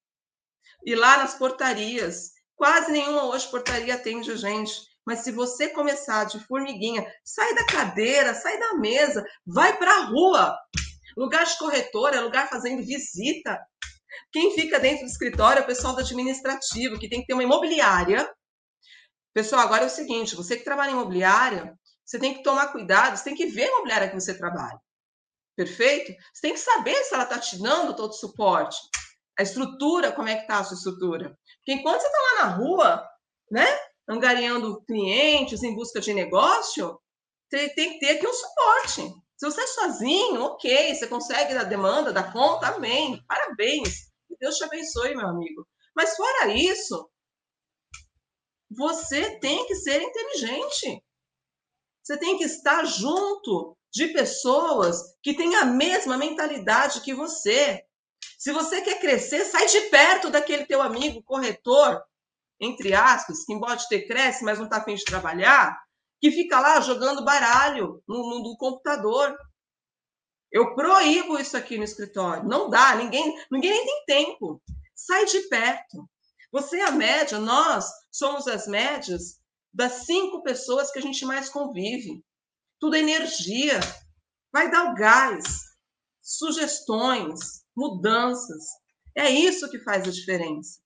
E lá nas portarias, quase nenhuma hoje portaria atende gente. Mas se você começar de formiguinha, sai da cadeira, sai da mesa, vai para a rua. Lugar de corretor é lugar fazendo visita. Quem fica dentro do escritório é o pessoal do administrativo, que tem que ter uma imobiliária Pessoal, agora é o seguinte: você que trabalha em imobiliária, você tem que tomar cuidado, você tem que ver a imobiliária que você trabalha. Perfeito? Você tem que saber se ela está te dando todo o suporte. A estrutura, como é que está a sua estrutura? Porque enquanto você está lá na rua, né, angariando clientes em busca de negócio, você tem que ter aqui um suporte. Se você é sozinho, ok, você consegue dar demanda, dar conta, amém. Parabéns. Deus te abençoe, meu amigo. Mas fora isso, você tem que ser inteligente. Você tem que estar junto de pessoas que têm a mesma mentalidade que você. Se você quer crescer, sai de perto daquele teu amigo corretor, entre aspas, que embora ter cresce, mas não está afim de trabalhar, que fica lá jogando baralho no, no, no computador. Eu proíbo isso aqui no escritório. Não dá, ninguém, ninguém nem tem tempo. Sai de perto. Você é a média, nós somos as médias das cinco pessoas que a gente mais convive. Tudo é energia. Vai dar o gás, sugestões, mudanças. É isso que faz a diferença.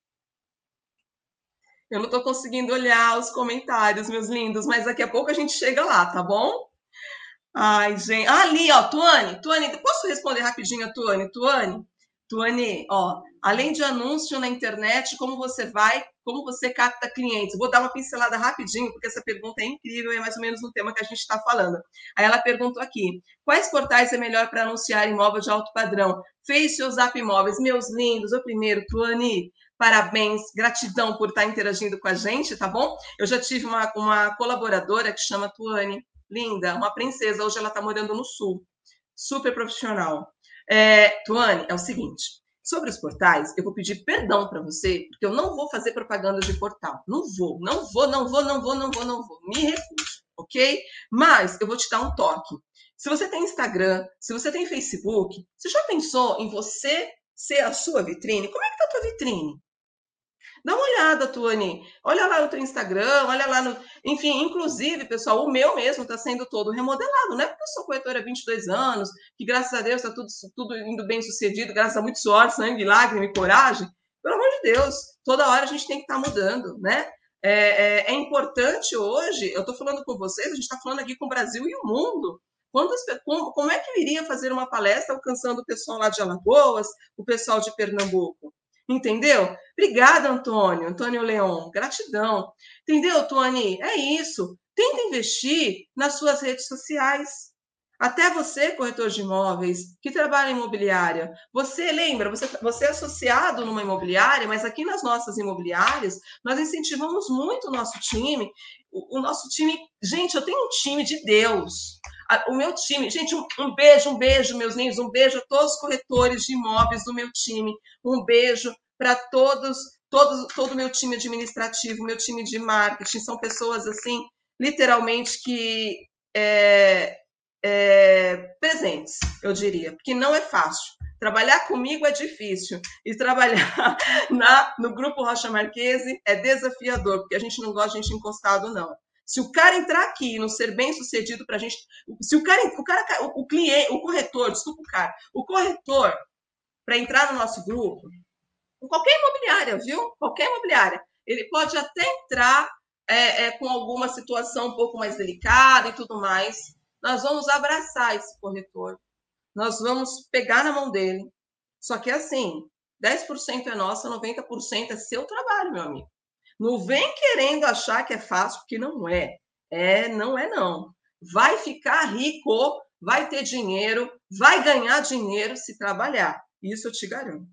Eu não estou conseguindo olhar os comentários, meus lindos, mas daqui a pouco a gente chega lá, tá bom? Ai, gente. Ah, ali, ó, Tuane. Tuane, posso responder rapidinho a Tuane? Tuane, Tuane, ó, além de anúncio na internet, como você vai, como você capta clientes? Vou dar uma pincelada rapidinho, porque essa pergunta é incrível é mais ou menos no tema que a gente está falando. Aí ela perguntou aqui: quais portais é melhor para anunciar imóvel de alto padrão? Face ou Zap Imóveis? Meus lindos, o primeiro, Tuane, parabéns, gratidão por estar interagindo com a gente, tá bom? Eu já tive uma, uma colaboradora que chama Tuane, linda, uma princesa, hoje ela está morando no Sul, super profissional. É, Tuane, é o seguinte: sobre os portais, eu vou pedir perdão para você, porque eu não vou fazer propaganda de portal. Não vou, não vou, não vou, não vou, não vou, não vou. Me recuso, ok? Mas eu vou te dar um toque. Se você tem Instagram, se você tem Facebook, você já pensou em você ser a sua vitrine? Como é que tá a tua vitrine? Dá uma olhada, Tuane. Olha lá no teu Instagram, olha lá no. Enfim, inclusive, pessoal, o meu mesmo está sendo todo remodelado. Não é porque eu sou corretora há 22 anos, que graças a Deus está tudo, tudo indo bem sucedido, graças a muito suor, sangue, lágrima e coragem. Pelo amor de Deus, toda hora a gente tem que estar tá mudando, né? É, é, é, importante hoje, eu estou falando com vocês, a gente está falando aqui com o Brasil e o mundo. Como, como é que eu iria fazer uma palestra alcançando o pessoal lá de Alagoas, o pessoal de Pernambuco? Entendeu? Obrigada, Antônio, Antônio Leão, gratidão. Entendeu, Tony? É isso. Tenta investir nas suas redes sociais. Até você, corretor de imóveis, que trabalha em imobiliária, você lembra, você, você é associado numa imobiliária, mas aqui nas nossas imobiliárias, nós incentivamos muito o nosso time. O, o nosso time, gente, eu tenho um time de Deus. O meu time, gente, um, um beijo, um beijo, meus lindos, um beijo a todos os corretores de imóveis do meu time, um beijo para todos, todos, todo o meu time administrativo, meu time de marketing, são pessoas assim, literalmente que é, é, presentes, eu diria, porque não é fácil. Trabalhar comigo é difícil e trabalhar na, no grupo Rocha Marquese é desafiador, porque a gente não gosta de gente encostado, não. Se o cara entrar aqui e não ser bem sucedido para a gente, se o cara, o cara, o cliente, o corretor, desculpa o cara, o corretor para entrar no nosso grupo, qualquer imobiliária, viu? Qualquer imobiliária, ele pode até entrar é, é, com alguma situação um pouco mais delicada e tudo mais, nós vamos abraçar esse corretor. Nós vamos pegar na mão dele. Só que assim, 10% é nossa, 90% é seu trabalho, meu amigo. Não vem querendo achar que é fácil, porque não é. É, não é não. Vai ficar rico, vai ter dinheiro, vai ganhar dinheiro se trabalhar. Isso eu te garanto.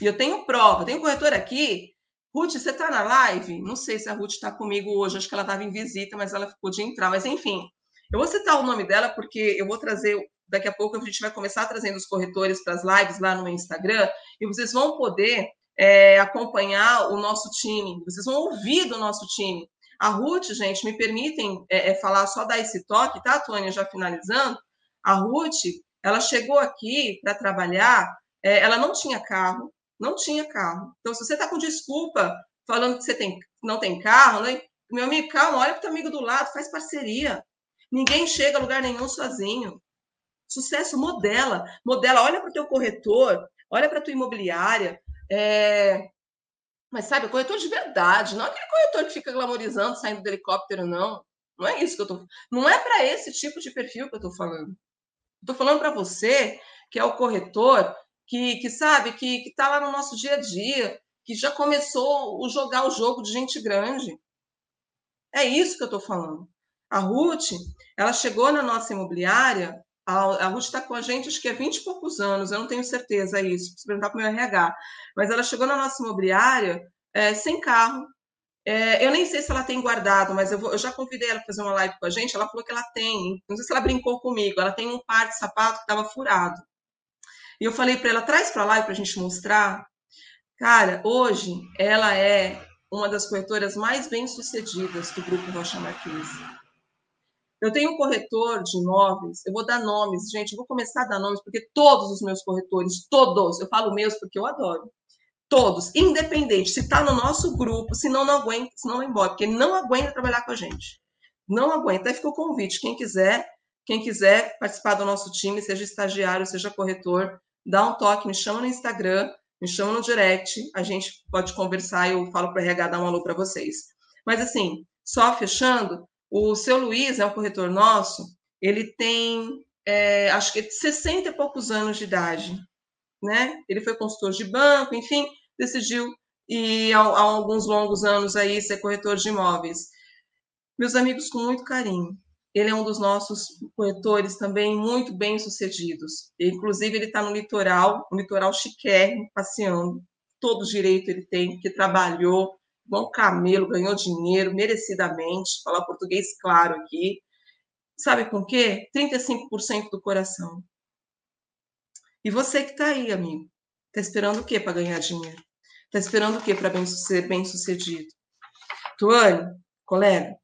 E eu tenho prova. Tem um corretor aqui. Ruth, você está na live? Não sei se a Ruth está comigo hoje. Acho que ela estava em visita, mas ela ficou de entrar. Mas enfim, eu vou citar o nome dela porque eu vou trazer, daqui a pouco a gente vai começar trazendo os corretores para as lives lá no Instagram e vocês vão poder é, acompanhar o nosso time, vocês vão ouvir do nosso time. A Ruth, gente, me permitem é, é, falar só dar esse toque, tá, Tônia? Já finalizando. A Ruth, ela chegou aqui para trabalhar, é, ela não tinha carro, não tinha carro. Então, se você está com desculpa falando que você tem, não tem carro, né? meu amigo, calma, olha para o amigo do lado, faz parceria. Ninguém chega a lugar nenhum sozinho. Sucesso modela, modela, olha para o teu corretor, olha para a tua imobiliária. É... Mas sabe, corretor de verdade, não aquele corretor que fica glamorizando, saindo do helicóptero, não. Não é isso que eu tô Não é para esse tipo de perfil que eu estou falando. Estou falando para você que é o corretor que, que sabe, que está lá no nosso dia a dia, que já começou a jogar o jogo de gente grande. É isso que eu estou falando. A Ruth, ela chegou na nossa imobiliária, a, a Ruth está com a gente acho que há 20 e poucos anos, eu não tenho certeza isso, preciso perguntar para o meu RH, mas ela chegou na nossa imobiliária é, sem carro. É, eu nem sei se ela tem guardado, mas eu, vou, eu já convidei ela para fazer uma live com a gente, ela falou que ela tem, não sei se ela brincou comigo, ela tem um par de sapato que estava furado. E eu falei para ela, traz para lá para a gente mostrar. Cara, hoje ela é uma das corretoras mais bem-sucedidas do Grupo Rocha Marquise. Eu tenho um corretor de imóveis, eu vou dar nomes, gente, vou começar a dar nomes, porque todos os meus corretores, todos, eu falo meus porque eu adoro, todos, independente, se está no nosso grupo, se não, não aguenta, se não embora, porque não aguenta trabalhar com a gente. Não aguenta. Aí fica o convite, quem quiser, quem quiser participar do nosso time, seja estagiário, seja corretor, dá um toque, me chama no Instagram, me chama no direct, a gente pode conversar, eu falo para o RH dar um alô para vocês. Mas assim, só fechando, o seu Luiz é um corretor nosso, ele tem, é, acho que 60 e poucos anos de idade, né? Ele foi consultor de banco, enfim, decidiu e há, há alguns longos anos aí ser corretor de imóveis. Meus amigos, com muito carinho. Ele é um dos nossos corretores também muito bem sucedidos. Inclusive, ele está no litoral, um litoral chiquérrimo, passeando. Todo direito ele tem, que trabalhou, igual camelo, ganhou dinheiro merecidamente, falar português claro aqui. Sabe com quê? 35% do coração. E você que está aí, amigo, está esperando o quê para ganhar dinheiro? Está esperando o quê para ser bem sucedido? Tuane, colega,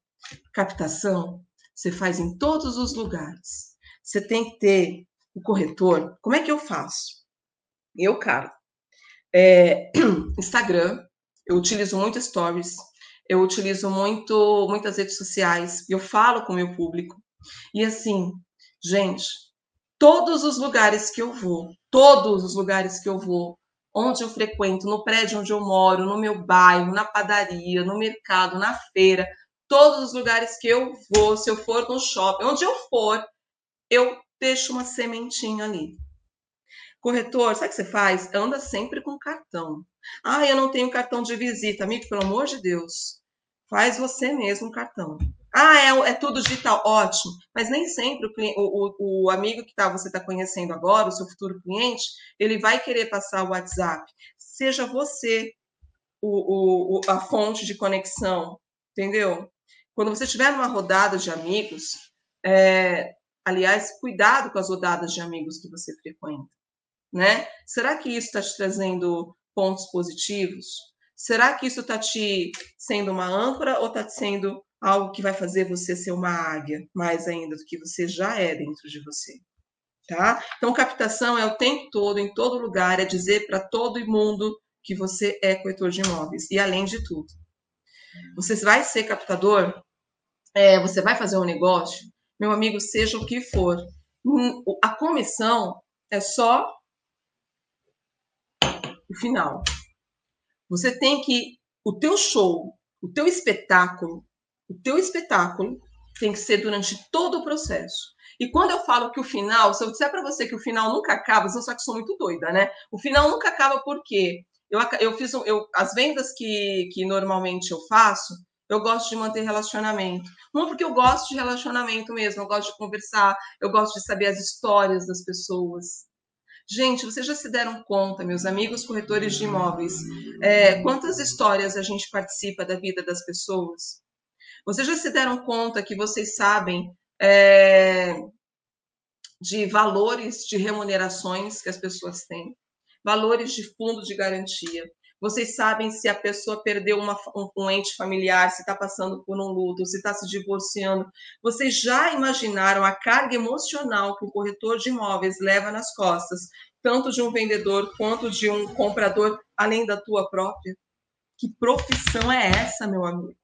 captação, você faz em todos os lugares. Você tem que ter o corretor. Como é que eu faço? Eu, cara, é, Instagram, eu utilizo muito stories, eu utilizo muito muitas redes sociais, eu falo com o meu público. E assim, gente, todos os lugares que eu vou, todos os lugares que eu vou, onde eu frequento, no prédio onde eu moro, no meu bairro, na padaria, no mercado, na feira, todos os lugares que eu vou, se eu for no shopping, onde eu for, eu deixo uma sementinha ali. Corretor, sabe o que você faz? Anda sempre com cartão. Ah, eu não tenho cartão de visita. Amigo, pelo amor de Deus, faz você mesmo um cartão. Ah, é, é tudo digital, ótimo. Mas nem sempre o, o, o, amigo que tá, você está conhecendo agora, o seu futuro cliente, ele vai querer passar o WhatsApp. Seja você o, a fonte de conexão, entendeu? Quando você estiver numa rodada de amigos, é, aliás, cuidado com as rodadas de amigos que você frequenta, né? Será que isso está te trazendo pontos positivos? Será que isso está te sendo uma âncora ou está sendo algo que vai fazer você ser uma águia, mais ainda do que você já é dentro de você? Tá? Então, captação é o tempo todo, em todo lugar, é dizer para todo mundo que você é corretor de imóveis. E além de tudo, você vai ser captador, é, você vai fazer um negócio, meu amigo, seja o que for. Hum, a comissão é só o final. Você tem que o teu show, o teu espetáculo, o teu espetáculo tem que ser durante todo o processo. E quando eu falo que o final, se eu disser para você que o final nunca acaba, você sabe que sou muito doida, né? O final nunca acaba porque eu, eu fiz eu, as vendas que, que normalmente eu faço, eu gosto de manter relacionamento. Não porque eu gosto de relacionamento mesmo, eu gosto de conversar, eu gosto de saber as histórias das pessoas. Gente, vocês já se deram conta, meus amigos corretores de imóveis, é, quantas histórias a gente participa da vida das pessoas? Vocês já se deram conta que vocês sabem é, de valores de remunerações que as pessoas têm, valores de fundo de garantia. Vocês sabem se a pessoa perdeu uma, um, um ente familiar, se está passando por um luto, se está se divorciando. Vocês já imaginaram a carga emocional que o corretor de imóveis leva nas costas, tanto de um vendedor quanto de um comprador, além da tua própria? Que profissão é essa, meu amigo?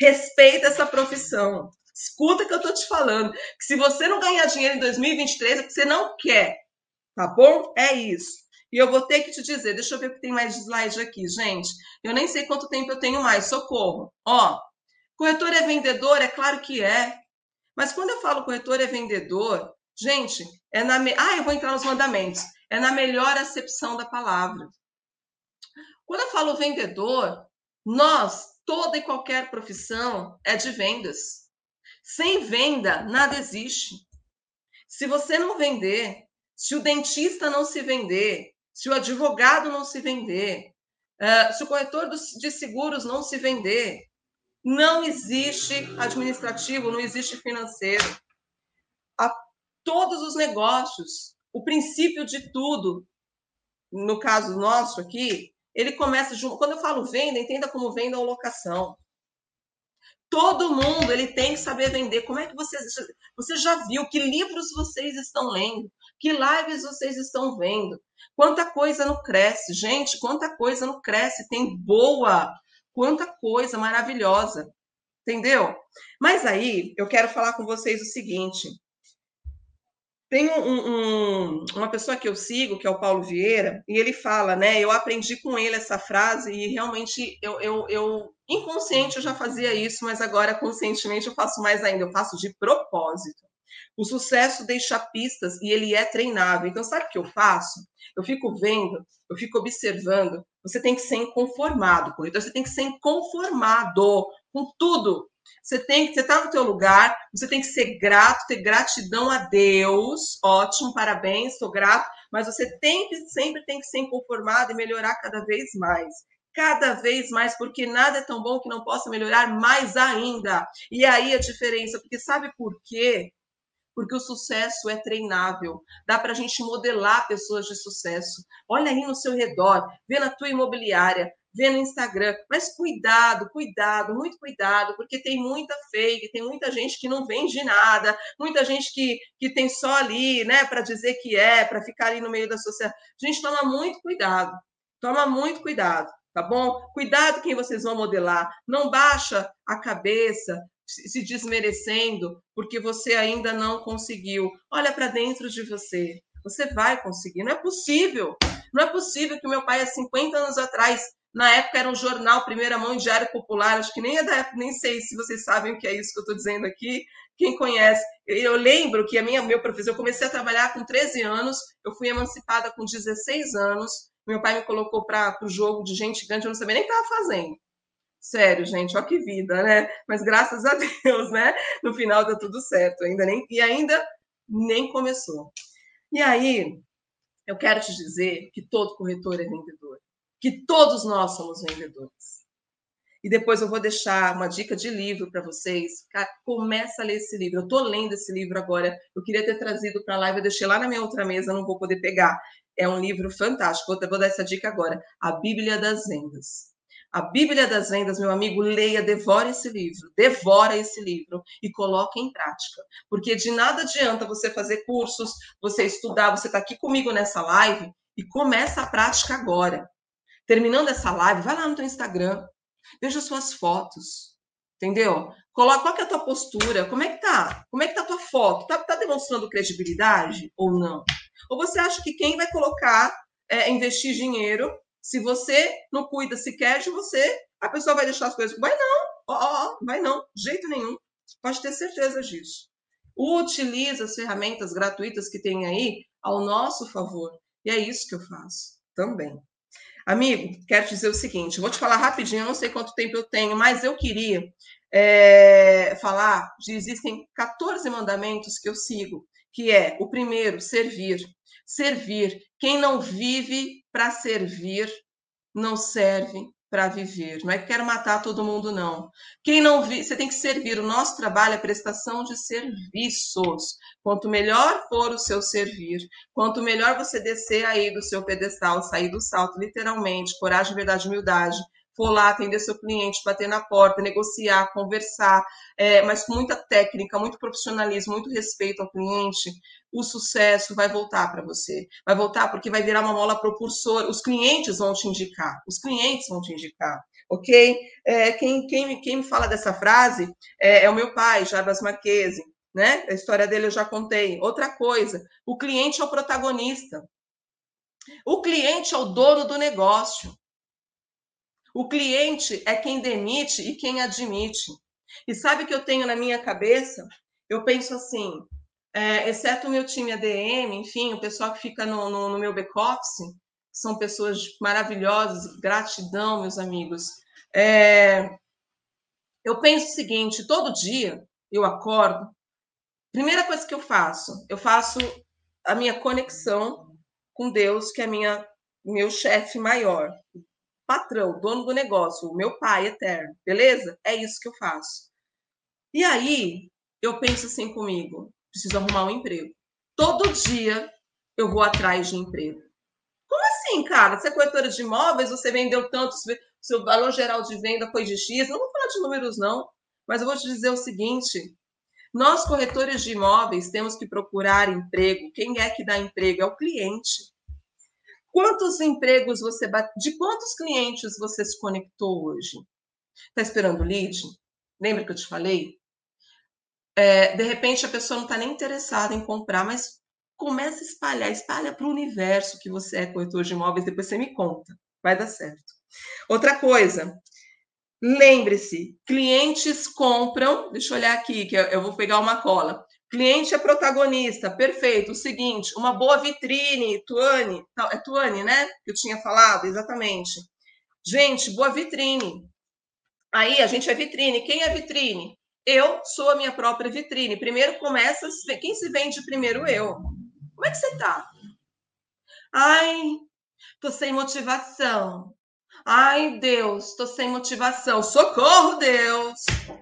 Respeita essa profissão. Escuta que eu tô te falando. Que se você não ganhar dinheiro em 2023 é porque você não quer. Tá bom? É isso. E eu vou ter que te dizer, deixa eu ver que tem mais slide aqui, gente. Eu nem sei quanto tempo eu tenho mais, socorro. Ó, corretor é vendedor? É claro que é. Mas quando eu falo corretor é vendedor, gente, é na. Me... Ah, eu vou entrar nos mandamentos. É na melhor acepção da palavra. Quando eu falo vendedor, nós, toda e qualquer profissão é de vendas. Sem venda, nada existe. Se você não vender, se o dentista não se vender, se o advogado não se vender, uh, se o corretor de seguros não se vender, não existe administrativo, não existe financeiro. A todos os negócios, o princípio de tudo, no caso nosso aqui, ele começa junto. Quando eu falo venda, entenda como venda ou locação. Todo mundo ele tem que saber vender. Como é que você, você já viu? Que livros vocês estão lendo? Que lives vocês estão vendo? Quanta coisa não cresce, gente, quanta coisa não cresce, tem boa, quanta coisa maravilhosa, entendeu? Mas aí eu quero falar com vocês o seguinte: tem um, um, uma pessoa que eu sigo, que é o Paulo Vieira, e ele fala, né? Eu aprendi com ele essa frase e realmente eu, eu, eu inconsciente eu já fazia isso, mas agora conscientemente eu faço mais ainda, eu faço de propósito. O sucesso deixa pistas e ele é treinável. Então, sabe o que eu faço? Eu fico vendo, eu fico observando. Você tem que ser inconformado, corretor. Você tem que ser inconformado com tudo. Você tem que, você está no teu lugar, você tem que ser grato, ter gratidão a Deus. Ótimo, parabéns, estou grato. Mas você tem que sempre tem que ser inconformado e melhorar cada vez mais cada vez mais, porque nada é tão bom que não possa melhorar mais ainda. E aí a diferença, porque sabe por quê? Porque o sucesso é treinável. Dá para a gente modelar pessoas de sucesso. Olha aí no seu redor, vê na tua imobiliária, vê no Instagram. Mas cuidado, cuidado, muito cuidado, porque tem muita fake, tem muita gente que não vende nada, muita gente que, que tem só ali, né, para dizer que é, para ficar ali no meio da sociedade. Gente, toma muito cuidado, toma muito cuidado, tá bom? Cuidado quem vocês vão modelar, não baixa a cabeça, se desmerecendo porque você ainda não conseguiu. Olha para dentro de você. Você vai conseguir. Não é possível. Não é possível que meu pai, há 50 anos atrás, na época era um jornal, primeira mão, Diário Popular, acho que nem é da época, nem sei se vocês sabem o que é isso que eu estou dizendo aqui. Quem conhece, eu lembro que a minha, meu professor, eu comecei a trabalhar com 13 anos, eu fui emancipada com 16 anos, meu pai me colocou para o jogo de gente grande, eu não sabia nem o que estava fazendo. Sério, gente, ó que vida, né? Mas graças a Deus, né? No final deu tudo certo, ainda nem e ainda nem começou. E aí, eu quero te dizer que todo corretor é vendedor, que todos nós somos vendedores. E depois eu vou deixar uma dica de livro para vocês. Começa a ler esse livro. Eu estou lendo esse livro agora. Eu queria ter trazido para a live, eu deixei lá na minha outra mesa, não vou poder pegar. É um livro fantástico. Vou, dar essa dica agora. A Bíblia das Vendas. A Bíblia das Vendas, meu amigo, leia, devora esse livro, devora esse livro e coloque em prática. Porque de nada adianta você fazer cursos, você estudar, você está aqui comigo nessa live e começa a prática agora. Terminando essa live, vai lá no teu Instagram, veja suas fotos, entendeu? Coloca qual é a tua postura, como é que tá? Como é que tá a tua foto? Tá, tá demonstrando credibilidade ou não? Ou você acha que quem vai colocar, é, investir dinheiro se você não cuida sequer de você, a pessoa vai deixar as coisas. Vai não, ó, oh, vai não, jeito nenhum. Pode ter certeza disso. Utiliza as ferramentas gratuitas que tem aí ao nosso favor. E é isso que eu faço também. Amigo, quero dizer o seguinte: vou te falar rapidinho, não sei quanto tempo eu tenho, mas eu queria é, falar de existem 14 mandamentos que eu sigo, que é o primeiro, servir. Servir. Quem não vive para servir, não serve para viver. Não é que quero matar todo mundo, não. Quem não vive, você tem que servir. O nosso trabalho é prestação de serviços. Quanto melhor for o seu servir, quanto melhor você descer aí do seu pedestal, sair do salto, literalmente, coragem, verdade, humildade, for lá atender seu cliente, bater na porta, negociar, conversar, é, mas com muita técnica, muito profissionalismo, muito respeito ao cliente, o sucesso vai voltar para você. Vai voltar porque vai virar uma mola propulsora. Os clientes vão te indicar. Os clientes vão te indicar. Ok? É, quem, quem, quem me fala dessa frase é, é o meu pai, Jarbas Marquese. Né? A história dele eu já contei. Outra coisa, o cliente é o protagonista. O cliente é o dono do negócio. O cliente é quem demite e quem admite. E sabe o que eu tenho na minha cabeça? Eu penso assim, é, exceto o meu time ADM, enfim, o pessoal que fica no, no, no meu back-office, são pessoas maravilhosas, gratidão, meus amigos. É, eu penso o seguinte: todo dia eu acordo, primeira coisa que eu faço, eu faço a minha conexão com Deus, que é minha, meu chefe maior, patrão, dono do negócio, o meu pai eterno, beleza? É isso que eu faço. E aí, eu penso assim comigo: preciso arrumar um emprego. Todo dia eu vou atrás de emprego. Como assim, cara? Você é corretora de imóveis, você vendeu tanto, seu valor geral de venda foi de X. Não vou falar de números, não, mas eu vou te dizer o seguinte: nós, corretores de imóveis, temos que procurar emprego. Quem é que dá emprego? É o cliente. Quantos empregos você bate... De quantos clientes você se conectou hoje? Está esperando lead? Lembra que eu te falei? É, de repente a pessoa não está nem interessada em comprar, mas começa a espalhar, espalha para o universo que você é corretor de imóveis, depois você me conta, vai dar certo. Outra coisa, lembre-se, clientes compram, deixa eu olhar aqui, que eu vou pegar uma cola. Cliente é protagonista, perfeito. O seguinte, uma boa vitrine, Tuane, é Tuane, né? Que eu tinha falado, exatamente. Gente, boa vitrine. Aí a gente é vitrine. Quem é vitrine? Eu sou a minha própria vitrine. Primeiro começa, quem se vende primeiro? Eu. Como é que você tá? Ai, tô sem motivação. Ai, Deus, tô sem motivação. Socorro, Deus.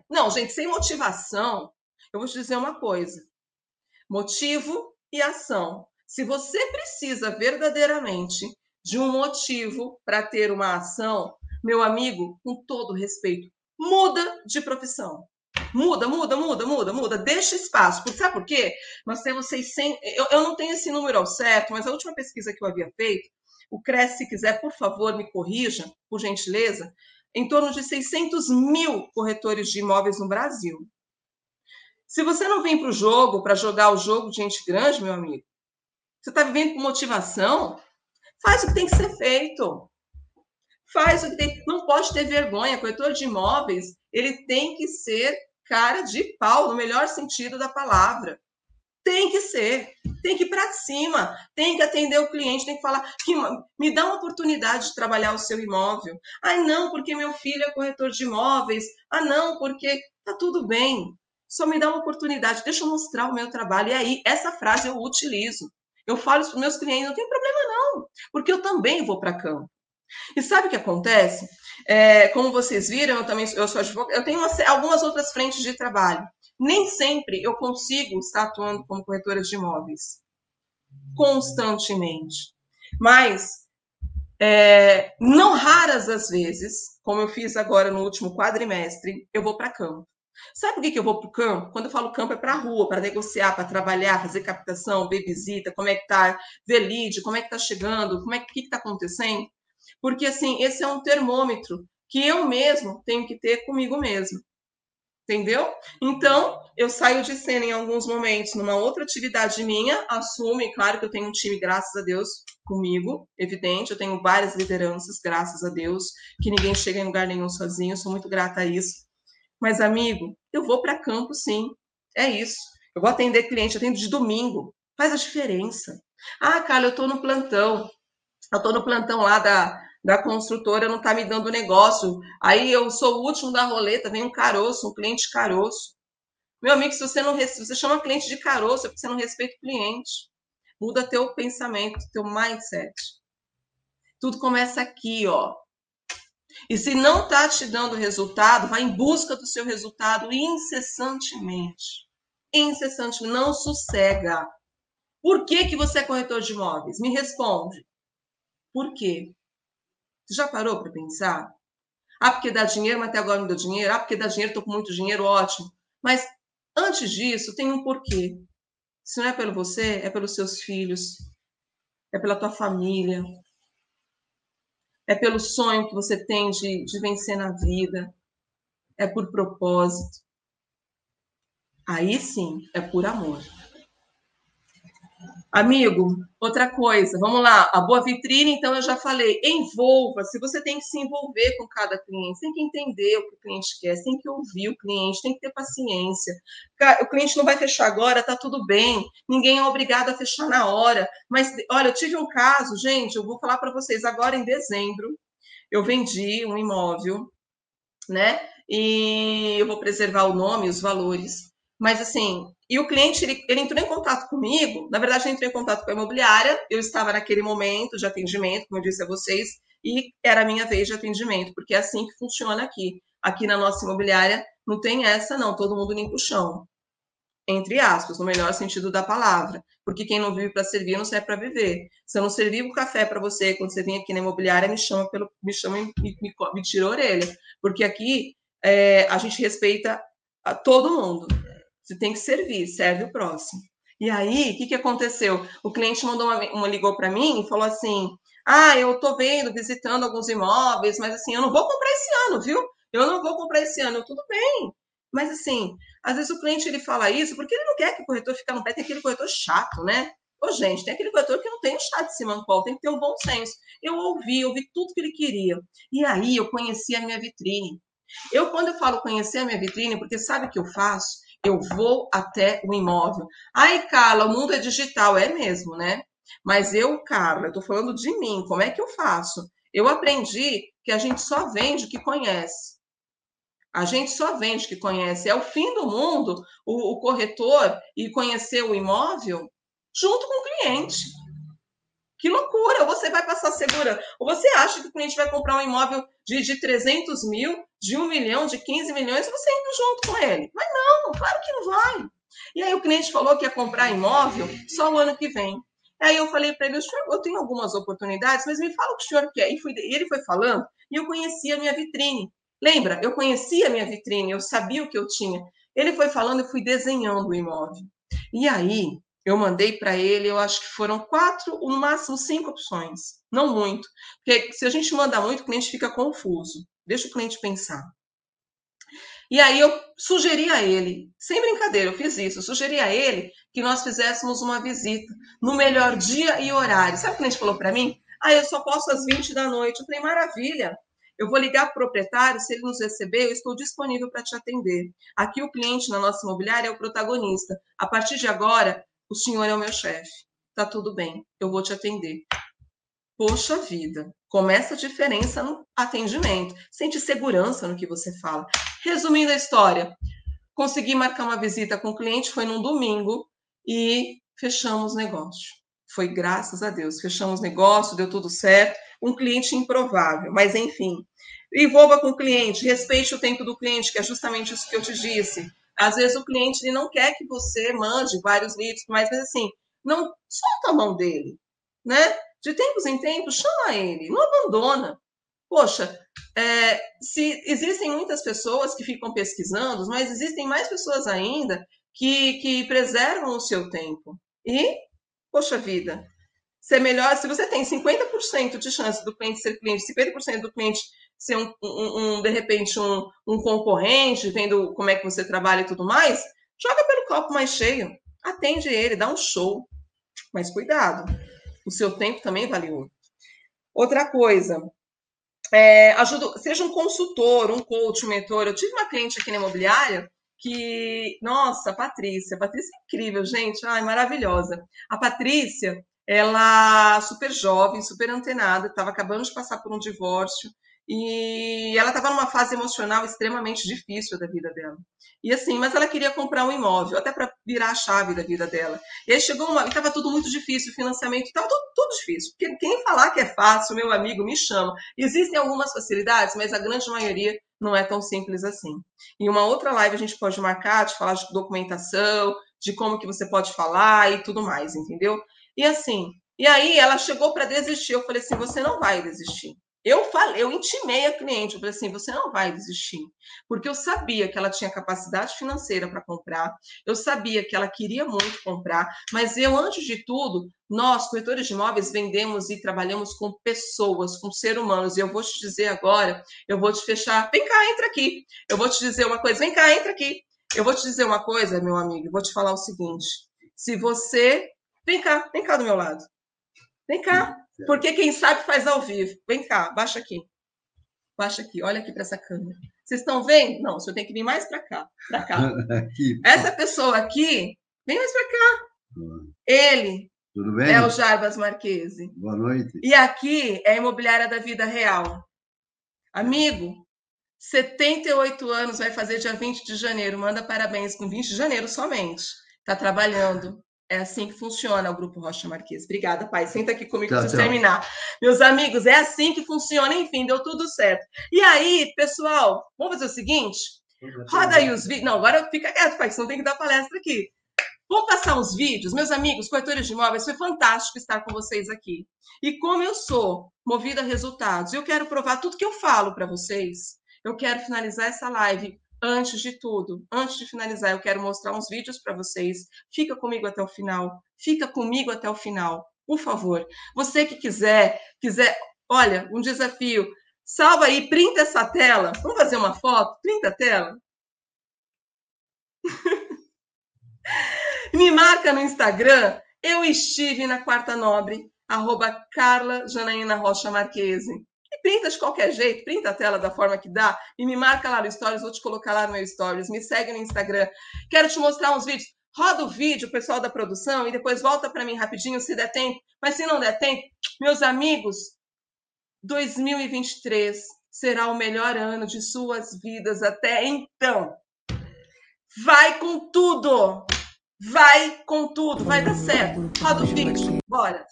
Não, gente, sem motivação eu vou te dizer uma coisa: motivo e ação. Se você precisa verdadeiramente de um motivo para ter uma ação, meu amigo, com todo respeito, muda de profissão. Muda, muda, muda, muda, muda. Deixa espaço. Sabe por quê? Nós temos 600. Eu, eu não tenho esse número ao certo, mas a última pesquisa que eu havia feito, o CRES, se quiser, por favor, me corrija, por gentileza, em torno de 600 mil corretores de imóveis no Brasil. Se você não vem para o jogo, para jogar o jogo de gente grande, meu amigo, você está vivendo com motivação, faz o que tem que ser feito. Faz o que tem. Não pode ter vergonha. Corretor de imóveis, ele tem que ser cara de pau, no melhor sentido da palavra. Tem que ser, tem que ir para cima, tem que atender o cliente, tem que falar que me dá uma oportunidade de trabalhar o seu imóvel. Ah, não, porque meu filho é corretor de imóveis. Ah, não, porque tá tudo bem. Só me dá uma oportunidade, deixa eu mostrar o meu trabalho. E aí, essa frase eu utilizo. Eu falo isso para meus clientes, não tem problema não, porque eu também vou para campo. E sabe o que acontece? É, como vocês viram, eu também eu sou advogada, eu tenho uma, algumas outras frentes de trabalho. Nem sempre eu consigo estar atuando como corretora de imóveis constantemente. Mas é, não raras as vezes, como eu fiz agora no último quadrimestre, eu vou para campo. Sabe por que, eu vou para o campo? Quando eu falo campo, é para a rua, para negociar, para trabalhar, fazer captação, ver visita, como é que está, ver lead, como é que está chegando, como é que está acontecendo. Porque, assim, esse é um termômetro que eu mesmo tenho que ter comigo mesmo. Entendeu? Então, eu saio de cena em alguns momentos numa outra atividade minha, assumo, e claro que eu tenho um time, graças a Deus, comigo, evidente, eu tenho várias lideranças, graças a Deus, que ninguém chega em lugar nenhum sozinho, sou muito grata a isso. Mas, amigo, eu vou para campo sim, é isso. Eu vou atender cliente, atendo de domingo, faz a diferença. Ah, Carla, eu estou no plantão, eu estou no plantão lá da, da construtora não está me dando negócio. Aí eu sou o último da roleta, vem um caroço, um cliente caroço. Meu amigo, se você não se você chama cliente de caroço, é porque você não respeita o cliente. Muda teu pensamento, teu mindset. Tudo começa aqui, ó. E se não está te dando resultado, vai em busca do seu resultado incessantemente. Incessantemente, não sossega. Por que, que você é corretor de imóveis? Me responde. Por quê? Você já parou para pensar? Ah, porque dá dinheiro, mas até agora não deu dinheiro. Ah, porque dá dinheiro, estou com muito dinheiro, ótimo. Mas antes disso, tem um porquê. Se não é pelo você, é pelos seus filhos, é pela tua família, é pelo sonho que você tem de, de vencer na vida, é por propósito. Aí sim, é por amor. Amigo, outra coisa, vamos lá, a boa vitrine, então eu já falei, envolva-se, você tem que se envolver com cada cliente, tem que entender o que o cliente quer, tem que ouvir o cliente, tem que ter paciência. O cliente não vai fechar agora, tá tudo bem, ninguém é obrigado a fechar na hora, mas olha, eu tive um caso, gente, eu vou falar para vocês, agora em dezembro, eu vendi um imóvel, né, e eu vou preservar o nome, os valores, mas assim, e o cliente, ele, ele, entrou em contato comigo, na verdade, ele entrou em contato com a imobiliária, eu estava naquele momento de atendimento, como eu disse a vocês, e era a minha vez de atendimento, porque é assim que funciona aqui. Aqui na nossa imobiliária não tem essa, não, todo mundo limpa o chão. Entre aspas, no melhor sentido da palavra. Porque quem não vive para servir não serve para viver. Se eu não servir o café para você quando você vem aqui na imobiliária, me chama pelo, me chama e me, me, me tira a orelha. Porque aqui é, a gente respeita a todo mundo. Você tem que servir, serve o próximo. E aí, o que, que aconteceu? O cliente mandou uma, uma ligou para mim e falou assim: Ah, eu estou vendo, visitando alguns imóveis, mas assim, eu não vou comprar esse ano, viu? Eu não vou comprar esse ano. Tudo bem. Mas assim, às vezes o cliente ele fala isso porque ele não quer que o corretor fique no pé, tem aquele corretor chato, né? Ô, gente, tem aquele corretor que não tem o chá de colo, tem que ter um bom senso. Eu ouvi, ouvi tudo que ele queria. E aí eu conheci a minha vitrine. Eu, quando eu falo conhecer a minha vitrine, porque sabe o que eu faço? Eu vou até o imóvel. Ai, Carla, o mundo é digital, é mesmo, né? Mas eu, Carla, tô falando de mim, como é que eu faço? Eu aprendi que a gente só vende o que conhece. A gente só vende o que conhece. É o fim do mundo o, o corretor e conhecer o imóvel junto com o cliente. Que loucura! Ou você vai passar segura. Ou você acha que o cliente vai comprar um imóvel de, de 300 mil, de 1 milhão, de 15 milhões, você indo junto com ele. Mas não, claro que não vai. E aí o cliente falou que ia comprar imóvel só o ano que vem. Aí eu falei para ele, eu tenho algumas oportunidades, mas me fala o que o senhor quer. E, fui, e ele foi falando, e eu conhecia a minha vitrine. Lembra? Eu conhecia a minha vitrine, eu sabia o que eu tinha. Ele foi falando, eu fui desenhando o imóvel. E aí, eu mandei para ele, eu acho que foram quatro, no máximo cinco opções. Não muito. Porque se a gente manda muito, o cliente fica confuso. Deixa o cliente pensar. E aí eu sugeri a ele, sem brincadeira, eu fiz isso, eu sugeri a ele que nós fizéssemos uma visita no melhor dia e horário. Sabe o que a gente falou para mim? Ah, eu só posso às 20 da noite. Eu falei, maravilha. Eu vou ligar para o proprietário, se ele nos receber, eu estou disponível para te atender. Aqui o cliente na nossa imobiliária é o protagonista. A partir de agora, o senhor é o meu chefe. Tá tudo bem, eu vou te atender. Poxa vida, começa a diferença no atendimento. Sente segurança no que você fala. Resumindo a história, consegui marcar uma visita com o cliente, foi num domingo e fechamos negócio. Foi graças a Deus, fechamos negócio, deu tudo certo. Um cliente improvável, mas enfim. Envolva com o cliente, respeite o tempo do cliente, que é justamente isso que eu te disse. Às vezes o cliente ele não quer que você mande vários leads, mas assim, não solta a mão dele, né? De tempos em tempos, chama ele, não abandona. Poxa, é, se existem muitas pessoas que ficam pesquisando, mas existem mais pessoas ainda que, que preservam o seu tempo. E, poxa vida, ser melhor, se você tem 50% de chance do cliente ser cliente, 50% do cliente ser um, um, um, de repente um, um concorrente, vendo como é que você trabalha e tudo mais, joga pelo copo mais cheio, atende ele, dá um show. Mas cuidado, o seu tempo também é valioso. Outra coisa, é, ajuda, seja um consultor, um coach, um mentor. Eu tive uma cliente aqui na imobiliária que, nossa, Patrícia, Patrícia é incrível, gente, ai, maravilhosa. A Patrícia, ela super jovem, super antenada, estava acabando de passar por um divórcio, e ela estava numa fase emocional extremamente difícil da vida dela. E assim, mas ela queria comprar um imóvel, até para virar a chave da vida dela. E aí chegou uma. Estava tudo muito difícil, financiamento estava tudo, tudo, difícil. Porque quem falar que é fácil, meu amigo, me chama. Existem algumas facilidades, mas a grande maioria não é tão simples assim. Em uma outra live a gente pode marcar, de falar de documentação, de como que você pode falar e tudo mais, entendeu? E assim, e aí ela chegou para desistir. Eu falei assim: você não vai desistir. Eu falei, eu intimei a cliente, eu falei assim, você não vai desistir, porque eu sabia que ela tinha capacidade financeira para comprar, eu sabia que ela queria muito comprar, mas eu, antes de tudo, nós, corretores de imóveis, vendemos e trabalhamos com pessoas, com seres humanos, e eu vou te dizer agora, eu vou te fechar, vem cá, entra aqui, eu vou te dizer uma coisa, vem cá, entra aqui, eu vou te dizer uma coisa, meu amigo, eu vou te falar o seguinte, se você, vem cá, vem cá do meu lado, vem cá, porque quem sabe faz ao vivo. Vem cá, baixa aqui. Baixa aqui, olha aqui para essa câmera. Vocês estão vendo? Não, o senhor tem que vir mais para cá. Para cá. aqui, essa pessoa aqui, vem mais para cá. Ele Tudo bem? é o Jarbas Marquese. Boa noite. E aqui é a imobiliária da vida real. Amigo, 78 anos, vai fazer dia 20 de janeiro. Manda parabéns com 20 de janeiro somente. Está trabalhando. É assim que funciona o Grupo Rocha Marques. Obrigada, pai. Senta aqui comigo para terminar. Meus amigos, é assim que funciona. Enfim, deu tudo certo. E aí, pessoal, vamos fazer o seguinte? Roda aí os vídeos. Não, agora fica quieto, pai, senão tem que dar palestra aqui. Vamos passar uns vídeos. Meus amigos, corretores de imóveis, foi fantástico estar com vocês aqui. E como eu sou movida a resultados, eu quero provar tudo que eu falo para vocês. Eu quero finalizar essa live Antes de tudo, antes de finalizar, eu quero mostrar uns vídeos para vocês. Fica comigo até o final. Fica comigo até o final, por favor. Você que quiser, quiser, olha, um desafio. Salva aí, printa essa tela. Vamos fazer uma foto? Printa a tela. Me marca no Instagram. Eu estive na Quarta Nobre, arroba Carla Janaína Rocha Marquese. Printa de qualquer jeito, printa a tela da forma que dá e me marca lá no Stories, vou te colocar lá no meu Stories, me segue no Instagram. Quero te mostrar uns vídeos. Roda o vídeo, pessoal da produção, e depois volta para mim rapidinho, se der tempo. Mas se não der tempo, meus amigos, 2023 será o melhor ano de suas vidas até então. Vai com tudo! Vai com tudo, vai dar certo. Roda o vídeo, bora!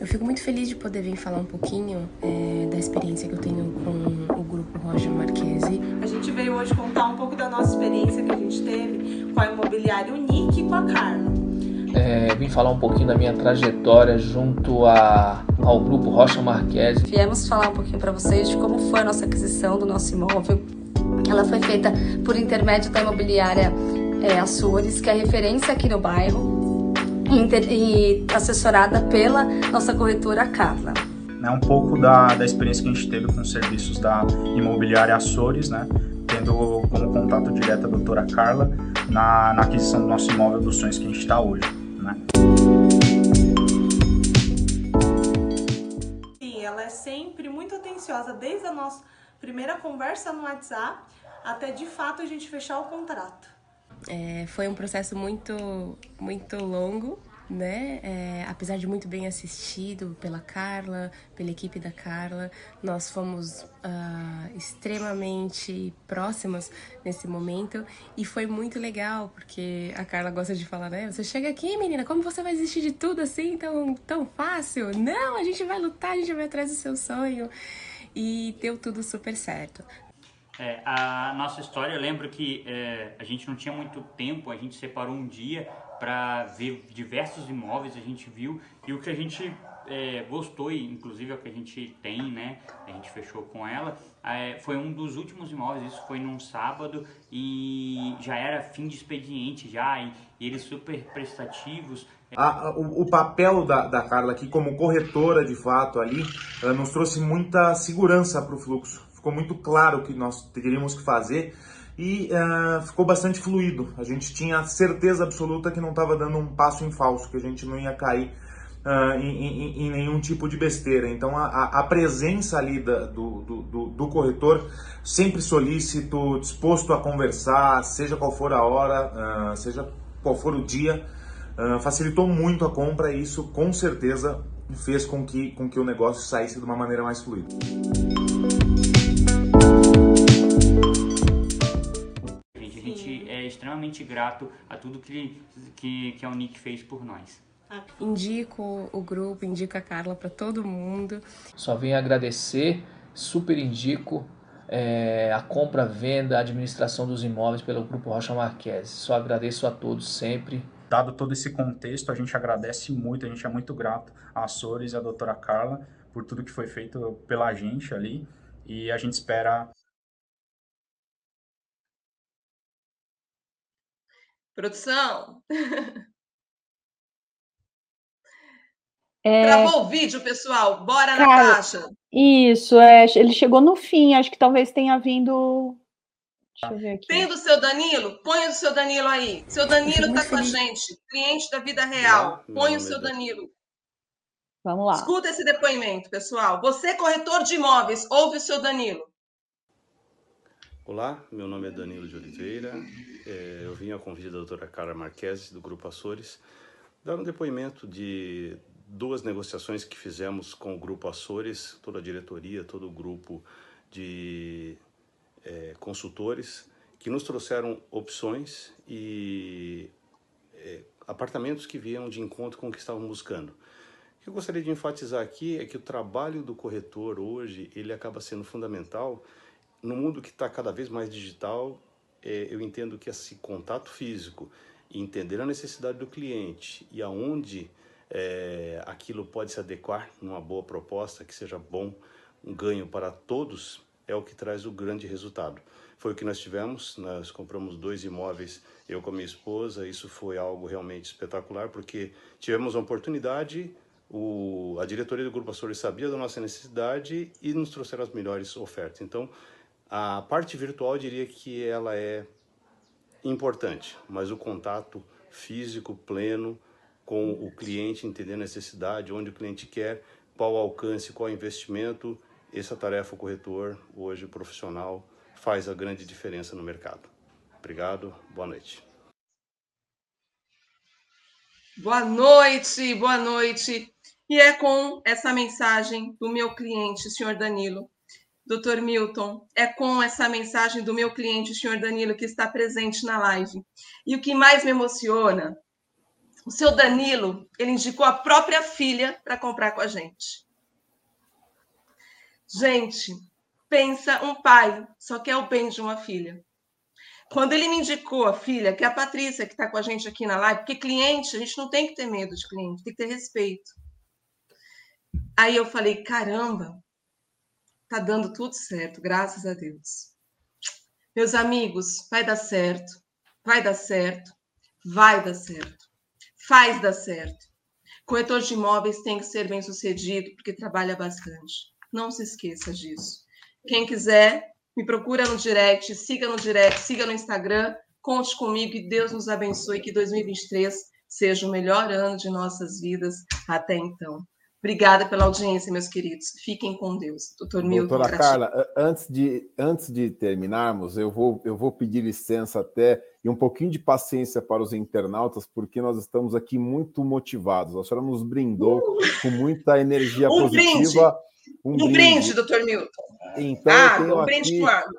Eu fico muito feliz de poder vir falar um pouquinho é, da experiência que eu tenho com o grupo Roger Marquese. A gente veio hoje contar um pouco da nossa experiência que a gente teve com a imobiliária Unique e com a Carla. É, vim falar um pouquinho da minha trajetória junto a, ao grupo Rocha Marques. Viemos falar um pouquinho para vocês de como foi a nossa aquisição do nosso imóvel. Ela foi feita por intermédio da imobiliária é, Açores, que é referência aqui no bairro, e assessorada pela nossa corretora Carla. É um pouco da, da experiência que a gente teve com os serviços da imobiliária Açores, né? tendo como contato direto a doutora Carla na, na aquisição do nosso imóvel dos sonhos que a gente está hoje. Né? Sim, ela é sempre muito atenciosa, desde a nossa primeira conversa no WhatsApp até de fato a gente fechar o contrato. É, foi um processo muito, muito longo, né? É, apesar de muito bem assistido pela Carla, pela equipe da Carla, nós fomos uh, extremamente próximas nesse momento e foi muito legal porque a Carla gosta de falar, né? Você chega aqui, menina, como você vai desistir de tudo assim tão, tão fácil? Não, a gente vai lutar, a gente vai atrás do seu sonho e deu tudo super certo. É, a nossa história, eu lembro que é, a gente não tinha muito tempo, a gente separou um dia para ver diversos imóveis, a gente viu e o que a gente é, gostou, e inclusive é o que a gente tem, né? A gente fechou com ela. É, foi um dos últimos imóveis, isso foi num sábado e já era fim de expediente já, e, e eles super prestativos. A, o, o, papel da, da Carla aqui como corretora de fato ali nos trouxe muita segurança para o fluxo. Ficou muito claro o que nós teríamos que fazer e uh, ficou bastante fluido. A gente tinha certeza absoluta que não estava dando um passo em falso, que a gente não ia cair uh, em, em, em, nenhum tipo de besteira. Então a, a presença ali da, do, do, do, corretor, sempre solícito, disposto a conversar, seja qual for a hora, uh, seja qual for o dia, facilitou muito a compra e isso com certeza fez com que, com que o negócio saísse de uma maneira mais fluida. Extremamente grato a tudo que, que, que a Unic fez por nós. Indico o grupo, indico a Carla para todo mundo. Só venho agradecer, super indico é, a compra, venda, a administração dos imóveis pelo Grupo Rocha Marques. Só agradeço a todos sempre. Dado todo esse contexto, a gente agradece muito, a gente é muito grato a Açores e a doutora Carla por tudo que foi feito pela gente ali. E a gente espera Produção. É... Travou o vídeo, pessoal. Bora Cara, na caixa. Isso, é, ele chegou no fim. Acho que talvez tenha vindo. Deixa eu ver aqui. Tem do seu Danilo? Põe o seu Danilo aí. Seu Danilo está com a gente, cliente da vida real. Põe o seu Danilo. Vamos lá. Escuta esse depoimento, pessoal. Você, corretor de imóveis, ouve o seu Danilo. Olá, meu nome é Danilo de Oliveira. É, eu vim a convite da doutora Carla Marques, do Grupo Açores, dar um depoimento de duas negociações que fizemos com o Grupo Açores, toda a diretoria, todo o grupo de é, consultores, que nos trouxeram opções e é, apartamentos que vinham de encontro com o que estávamos buscando. O que eu gostaria de enfatizar aqui é que o trabalho do corretor hoje, ele acaba sendo fundamental no mundo que está cada vez mais digital, é, eu entendo que esse contato físico, entender a necessidade do cliente e aonde é, aquilo pode se adequar numa boa proposta, que seja bom, um ganho para todos, é o que traz o grande resultado. Foi o que nós tivemos, nós compramos dois imóveis, eu com a minha esposa, isso foi algo realmente espetacular, porque tivemos a oportunidade, o, a diretoria do Grupo Açores sabia da nossa necessidade e nos trouxeram as melhores ofertas. Então, a parte virtual eu diria que ela é importante, mas o contato físico pleno com o cliente, entender a necessidade, onde o cliente quer, qual o alcance, qual o investimento, essa tarefa o corretor, hoje o profissional, faz a grande diferença no mercado. Obrigado, boa noite. Boa noite, boa noite. E é com essa mensagem do meu cliente, senhor Danilo, Doutor Milton, é com essa mensagem do meu cliente, o senhor Danilo, que está presente na live. E o que mais me emociona, o seu Danilo, ele indicou a própria filha para comprar com a gente. Gente, pensa um pai só quer o bem de uma filha. Quando ele me indicou a filha, que é a Patrícia, que está com a gente aqui na live, porque cliente, a gente não tem que ter medo de cliente, tem que ter respeito. Aí eu falei, caramba, tá dando tudo certo, graças a Deus. Meus amigos, vai dar certo, vai dar certo, vai dar certo, faz dar certo. Corretor de imóveis tem que ser bem sucedido, porque trabalha bastante. Não se esqueça disso. Quem quiser, me procura no direct, siga no direct, siga no Instagram, conte comigo e Deus nos abençoe que 2023 seja o melhor ano de nossas vidas até então. Obrigada pela audiência, meus queridos. Fiquem com Deus. Doutor Milton. Doutora Carla, antes de, antes de terminarmos, eu vou, eu vou pedir licença até e um pouquinho de paciência para os internautas, porque nós estamos aqui muito motivados. A senhora nos brindou uh! com muita energia um positiva. Brinde. Um, um brinde. brinde, doutor Milton. Então, ah, eu tenho um brinde aqui,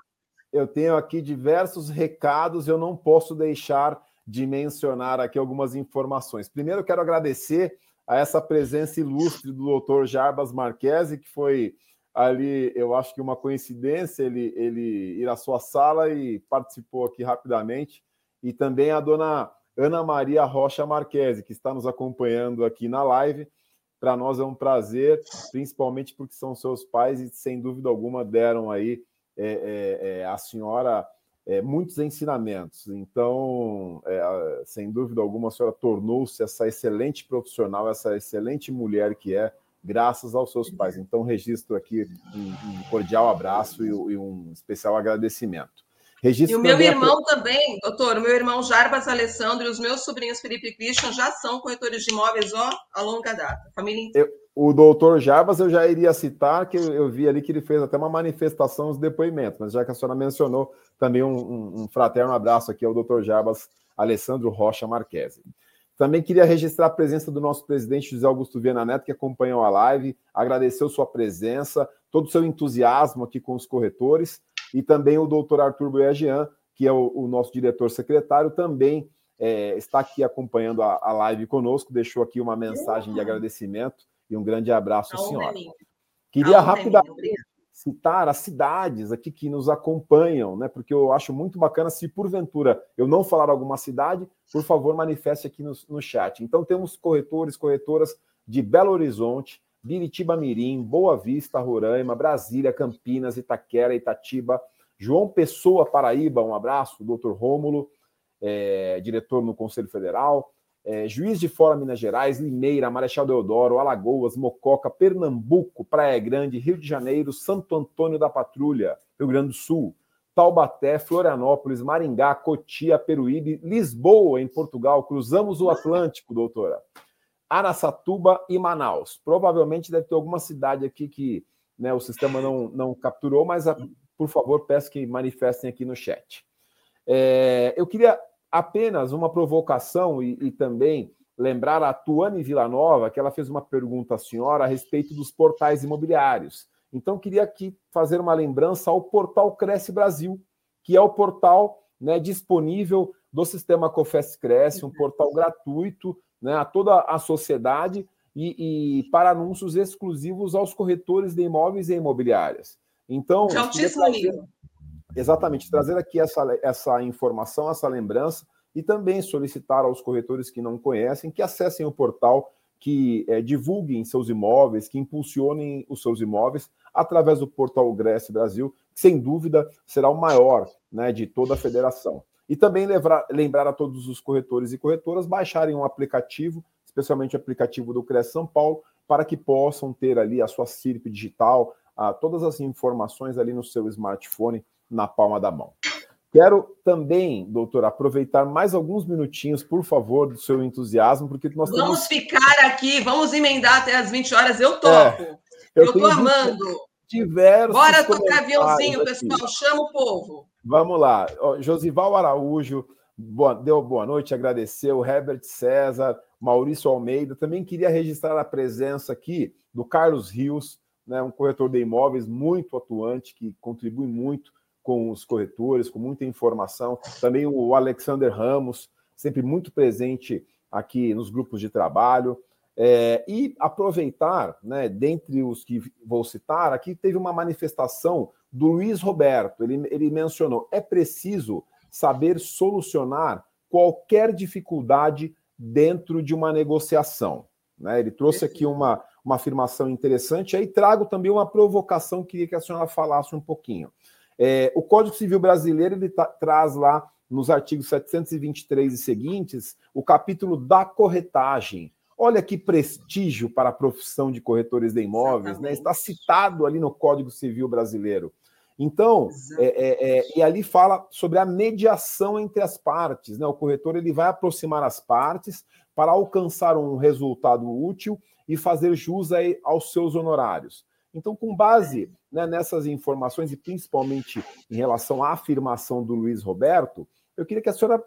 Eu tenho aqui diversos recados, eu não posso deixar de mencionar aqui algumas informações. Primeiro, eu quero agradecer a essa presença ilustre do doutor Jarbas Marquesi, que foi ali, eu acho que uma coincidência ele, ele ir à sua sala e participou aqui rapidamente, e também a dona Ana Maria Rocha Marquesi, que está nos acompanhando aqui na live. Para nós é um prazer, principalmente porque são seus pais e, sem dúvida alguma, deram aí é, é, é, a senhora é, muitos ensinamentos. Então, é, sem dúvida alguma, a senhora tornou-se essa excelente profissional, essa excelente mulher que é, graças aos seus pais. Então, registro aqui um, um cordial abraço e, e, um especial agradecimento. Registro e o meu irmão a... também, doutor, o meu irmão Jarbas Alessandro e os meus sobrinhos Felipe e Christian já são corretores de imóveis ó, a longa data. Família inteira. Eu o doutor Jarbas eu já iria citar, que eu vi ali que ele fez até uma manifestação, os depoimentos, mas já que a senhora mencionou, também um, um, um fraterno abraço aqui ao doutor Jarbas Alessandro Rocha Marquesi. Também queria registrar a presença do nosso presidente José Augusto Viana Neto, que acompanhou a live, agradeceu sua presença, todo o seu entusiasmo aqui com os corretores, e também o doutor Arthur Boiagian, que é o, o nosso diretor secretário, também é, está aqui acompanhando a, a live conosco, deixou aqui uma mensagem de agradecimento e um grande abraço, Não, senhora. Queria rapidamente citar as cidades aqui que nos acompanham, né? Porque eu acho muito bacana se porventura eu não falar alguma cidade, por favor, manifeste aqui no, no chat. Então temos corretores, corretoras de Belo Horizonte, Biritiba Mirim, Boa Vista, Roraima, Brasília, Campinas, Itaquera, Itatiba, João Pessoa, Paraíba, um abraço, doutor Rômulo, é, diretor no Conselho Federal, é, Juiz de Fora, Minas Gerais, Limeira, Marechal Deodoro, Alagoas, Mococa, Pernambuco, Praia Grande, Rio de Janeiro, Santo Antônio da Patrulha, Rio Grande do Sul, Taubaté, Florianópolis, Maringá, Cotia, Peruíbe, Lisboa, em Portugal. Cruzamos o Atlântico, doutora. Araçatuba e Manaus. Provavelmente deve ter alguma cidade aqui que né, o sistema não, não capturou, mas por favor, peço que manifestem aqui no chat. É, eu queria apenas uma provocação e, e também lembrar a Tuane Villanova, que ela fez uma pergunta à senhora a respeito dos portais imobiliários. Então, queria aqui fazer uma lembrança ao portal Cresce Brasil, que é o portal né, disponível do sistema Cofes Cresce, um portal gratuito né, a toda a sociedade e, e, para anúncios exclusivos aos corretores de imóveis e imobiliárias. Então, de altíssimo nível. Exatamente, trazer aqui essa, essa informação, essa lembrança e também solicitar aos corretores que não conhecem que acessem o portal, que é, divulguem seus imóveis, que impulsionem os seus imóveis através do portal Grécia Brasil, que sem dúvida será o maior né, de toda a federação. E também lembrar, lembrar a todos os corretores e corretoras baixarem um aplicativo, especialmente o aplicativo do CRES São Paulo, para que possam ter ali a sua CIRP digital, a, todas as informações ali no seu smartphone na palma da mão. Quero também, doutor, aproveitar mais alguns minutinhos, por favor, do seu entusiasmo, porque nós Vamos temos... ficar aqui, vamos emendar até as 20 horas, eu topo. É, eu estou amando. Diversos Bora tocar aviãozinho, pessoal, chama o povo. Vamos lá. Josival Araújo boa, deu boa noite, agradeceu. Herbert César, Maurício Almeida. Também queria registrar a presença aqui do Carlos Rios, né, um corretor de imóveis muito atuante, que contribui muito com os corretores, com muita informação. Também o Alexander Ramos, sempre muito presente aqui nos grupos de trabalho. É, e aproveitar, né, dentre os que vou citar, aqui teve uma manifestação do Luiz Roberto. Ele, ele mencionou: é preciso saber solucionar qualquer dificuldade dentro de uma negociação. Né? Ele trouxe aqui uma, uma afirmação interessante, aí trago também uma provocação que queria que a senhora falasse um pouquinho. É, o Código Civil Brasileiro ele traz lá nos artigos 723 e seguintes o capítulo da corretagem. Olha que prestígio para a profissão de corretores de imóveis, né? Está citado ali no Código Civil Brasileiro. Então, é, é, é, e ali fala sobre a mediação entre as partes. Né? O corretor ele vai aproximar as partes para alcançar um resultado útil e fazer jus aí aos seus honorários. Então, com base né, nessas informações, e principalmente em relação à afirmação do Luiz Roberto, eu queria que a senhora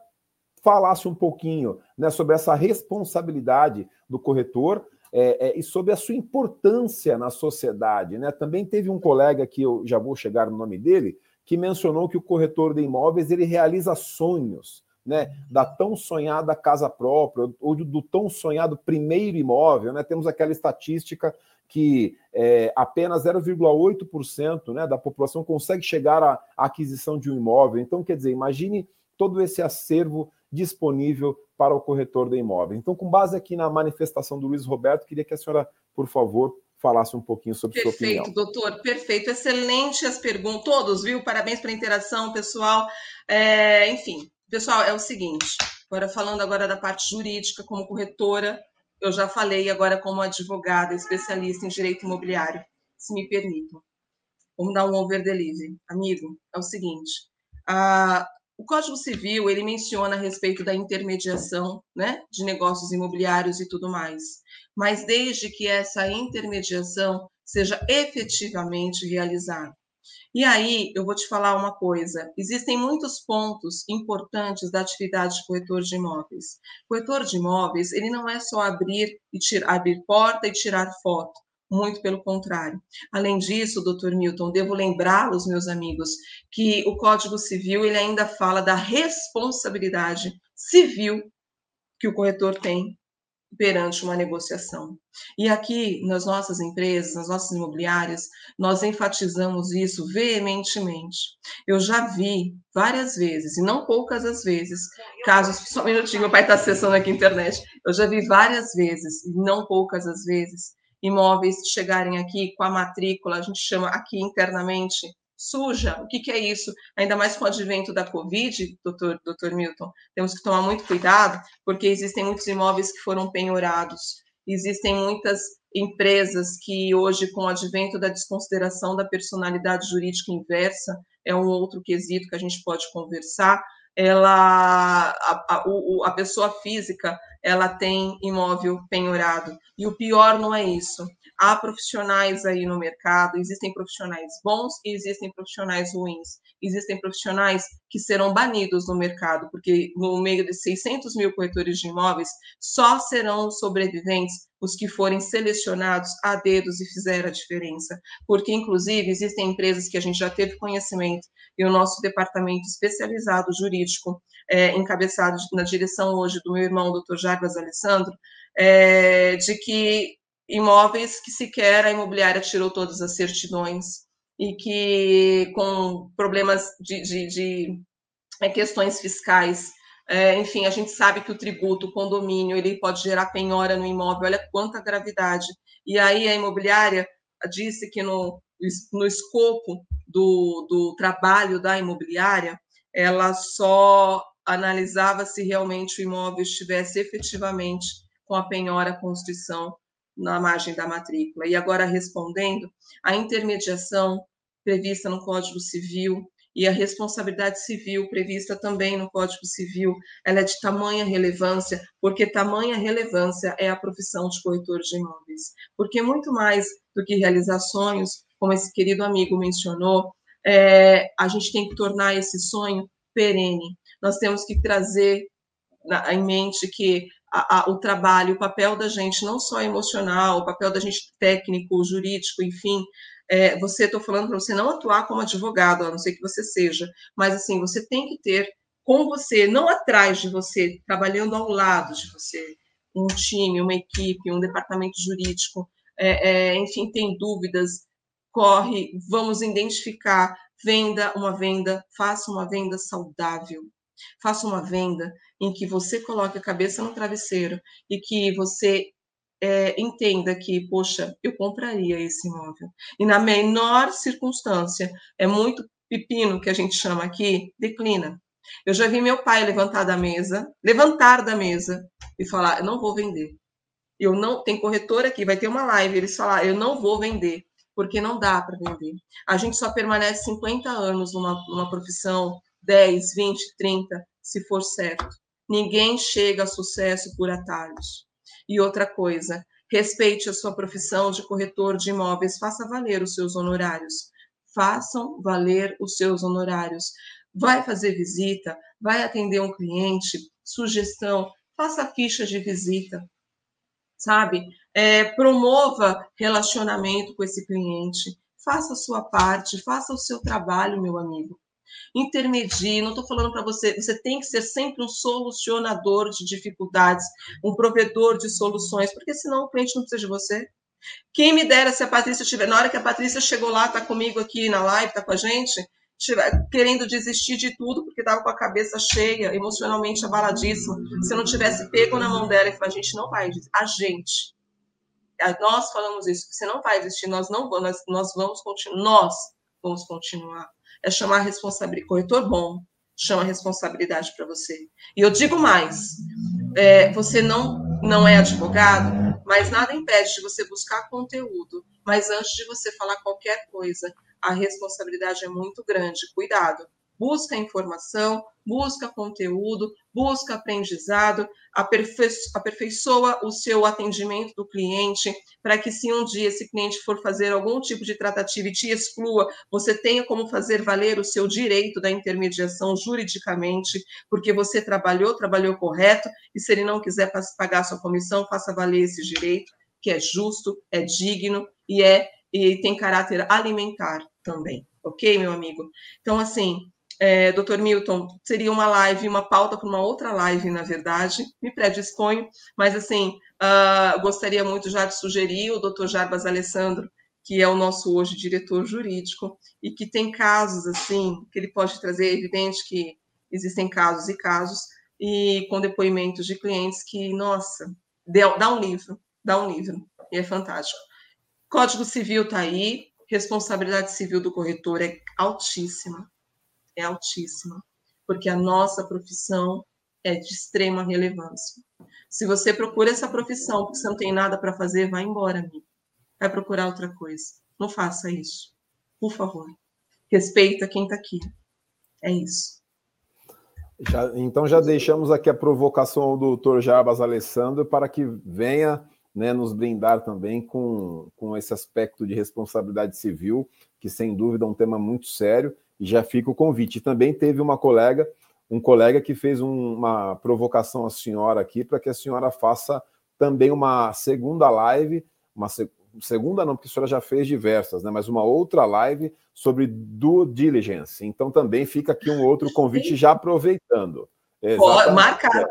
falasse um pouquinho né, sobre essa responsabilidade do corretor é, é, e sobre a sua importância na sociedade. Né? Também teve um colega que eu já vou chegar no nome dele, que mencionou que o corretor de imóveis ele realiza sonhos. Né, da tão sonhada casa própria, ou do, tão sonhado primeiro imóvel. Né? Temos aquela estatística que é, apenas 0,8% né, da população consegue chegar à aquisição de um imóvel. Então, quer dizer, imagine todo esse acervo disponível para o corretor de imóvel. Então, com base aqui na manifestação do Luiz Roberto, queria que a senhora, por favor, falasse um pouquinho sobre perfeito, sua opinião. Perfeito, doutor, perfeito. Excelente as perguntas, todos, viu? Parabéns pela interação, pessoal. É, enfim, pessoal, é o seguinte, agora falando agora da parte jurídica, como corretora, eu já falei agora como advogada, especialista em direito imobiliário, se me permitam. Vamos dar um over delivery. Amigo, é o seguinte, a, o Código Civil ele menciona a respeito da intermediação, né, de negócios imobiliários e tudo mais, mas desde que essa intermediação seja efetivamente realizada. E aí eu vou te falar uma coisa: existem muitos pontos importantes da atividade de corretor de imóveis. corretor de imóveis ele não é só abrir e tirar, abrir porta e tirar foto muito pelo contrário. Além disso, doutor Milton, devo lembrá-los, meus amigos, que o Código Civil ele ainda fala da responsabilidade civil que o corretor tem perante uma negociação. E aqui, nas nossas empresas, nas nossas imobiliárias, nós enfatizamos isso veementemente. Eu já vi várias vezes, e não poucas as vezes, casos, só um minutinho, meu pai está acessando aqui a internet, eu já vi várias vezes, e não poucas as vezes, imóveis chegarem aqui com a matrícula, a gente chama aqui internamente suja. O que, que é isso? Ainda mais com o advento da Covid, doutor, doutor Milton, temos que tomar muito cuidado, porque existem muitos imóveis que foram penhorados, existem muitas empresas que hoje, com o advento da desconsideração da personalidade jurídica inversa, é um outro quesito que a gente pode conversar, ela a, a, a pessoa física ela tem imóvel penhorado. E o pior não é isso. Há profissionais aí no mercado, existem profissionais bons e existem profissionais ruins. Existem profissionais que serão banidos do mercado, porque no meio de 600 mil corretores de imóveis, só serão sobreviventes os que forem selecionados a dedos e fizeram a diferença. Porque, inclusive, existem empresas que a gente já teve conhecimento, e o nosso departamento especializado jurídico, é, encabeçado na direção hoje do meu irmão, doutor Jarbas Alessandro, é, de que imóveis que sequer a imobiliária tirou todas as certidões e que com problemas de, de, de é, questões fiscais é, enfim, a gente sabe que o tributo, o condomínio, ele pode gerar penhora no imóvel, olha quanta gravidade. E aí a imobiliária disse que no, no escopo do, do trabalho da imobiliária, ela só analisava se realmente o imóvel estivesse efetivamente com a penhora à Constituição na margem da matrícula. E agora respondendo, a intermediação prevista no Código Civil e a responsabilidade civil prevista também no Código Civil, ela é de tamanha relevância, porque tamanha relevância é a profissão de corretor de imóveis. Porque muito mais do que realizar sonhos, como esse querido amigo mencionou, é, a gente tem que tornar esse sonho perene. Nós temos que trazer na, em mente que a, a, o trabalho, o papel da gente, não só emocional, o papel da gente técnico, jurídico, enfim, é, você, estou falando para você não atuar como advogado, a não ser que você seja, mas assim, você tem que ter com você, não atrás de você, trabalhando ao lado de você, um time, uma equipe, um departamento jurídico, é, é, enfim, tem dúvidas, corre, vamos identificar, venda uma venda, faça uma venda saudável, Faça uma venda em que você coloque a cabeça no travesseiro e que você é, entenda que, poxa, eu compraria esse imóvel. E na menor circunstância, é muito pepino que a gente chama aqui, declina. Eu já vi meu pai levantar da mesa, levantar da mesa e falar: eu não vou vender. Eu não tem corretor aqui, vai ter uma live, eles falar: eu não vou vender, porque não dá para vender. A gente só permanece 50 anos numa, numa profissão, 10, 20, 30, se for certo. Ninguém chega a sucesso por atalhos. E outra coisa, respeite a sua profissão de corretor de imóveis, faça valer os seus honorários. Façam valer os seus honorários. Vai fazer visita, vai atender um cliente, sugestão, faça ficha de visita, sabe? É, promova relacionamento com esse cliente, faça a sua parte, faça o seu trabalho, meu amigo intermedie, não estou falando para você, você tem que ser sempre um solucionador de dificuldades, um provedor de soluções, porque senão o cliente não precisa de você. Quem me dera se a Patrícia estiver, na hora que a Patrícia chegou lá, está comigo aqui na live, está com a gente, estiver querendo desistir de tudo, porque estava com a cabeça cheia, emocionalmente abaladíssima, se não tivesse pego na mão dela e falado, a gente não vai, a gente, nós falamos isso, você não vai desistir, nós não vamos, nós, nós vamos continuar, nós vamos continuar é chamar a responsabilidade. Corretor bom chama a responsabilidade para você. E eu digo mais: é, você não não é advogado, mas nada impede de você buscar conteúdo. Mas antes de você falar qualquer coisa, a responsabilidade é muito grande. Cuidado busca informação, busca conteúdo, busca aprendizado, aperfei aperfeiçoa o seu atendimento do cliente, para que se um dia esse cliente for fazer algum tipo de tratativa e te exclua, você tenha como fazer valer o seu direito da intermediação juridicamente, porque você trabalhou, trabalhou correto, e se ele não quiser pagar sua comissão, faça valer esse direito, que é justo, é digno e é e tem caráter alimentar também, ok, meu amigo? Então, assim, é, Dr. Milton, seria uma live, uma pauta para uma outra live, na verdade, me predisponho, mas assim, uh, gostaria muito já de sugerir o Dr. Jarbas Alessandro, que é o nosso hoje diretor jurídico, e que tem casos assim, que ele pode trazer, é evidente que existem casos e casos, e com depoimentos de clientes que, nossa, dá um livro, dá um livro, e é fantástico. Código Civil está aí, responsabilidade civil do corretor é altíssima, é altíssima, porque a nossa profissão é de extrema relevância. Se você procura essa profissão porque você não tem nada para fazer, vai embora, amigo. Vai procurar outra coisa. Não faça isso. Por favor. Respeita quem está aqui. É isso. Já, então já deixamos aqui a provocação ao doutor Jarbas Alessandro para que venha né, nos brindar também com, com esse aspecto de responsabilidade civil, que sem dúvida é um tema muito sério e já fica o convite. E também teve uma colega, um colega que fez um, uma provocação à senhora aqui para que a senhora faça também uma segunda live, uma segunda não, porque a senhora já fez diversas, né? Mas uma outra live sobre due diligence. Então também fica aqui um outro convite já aproveitando. Pode marcar.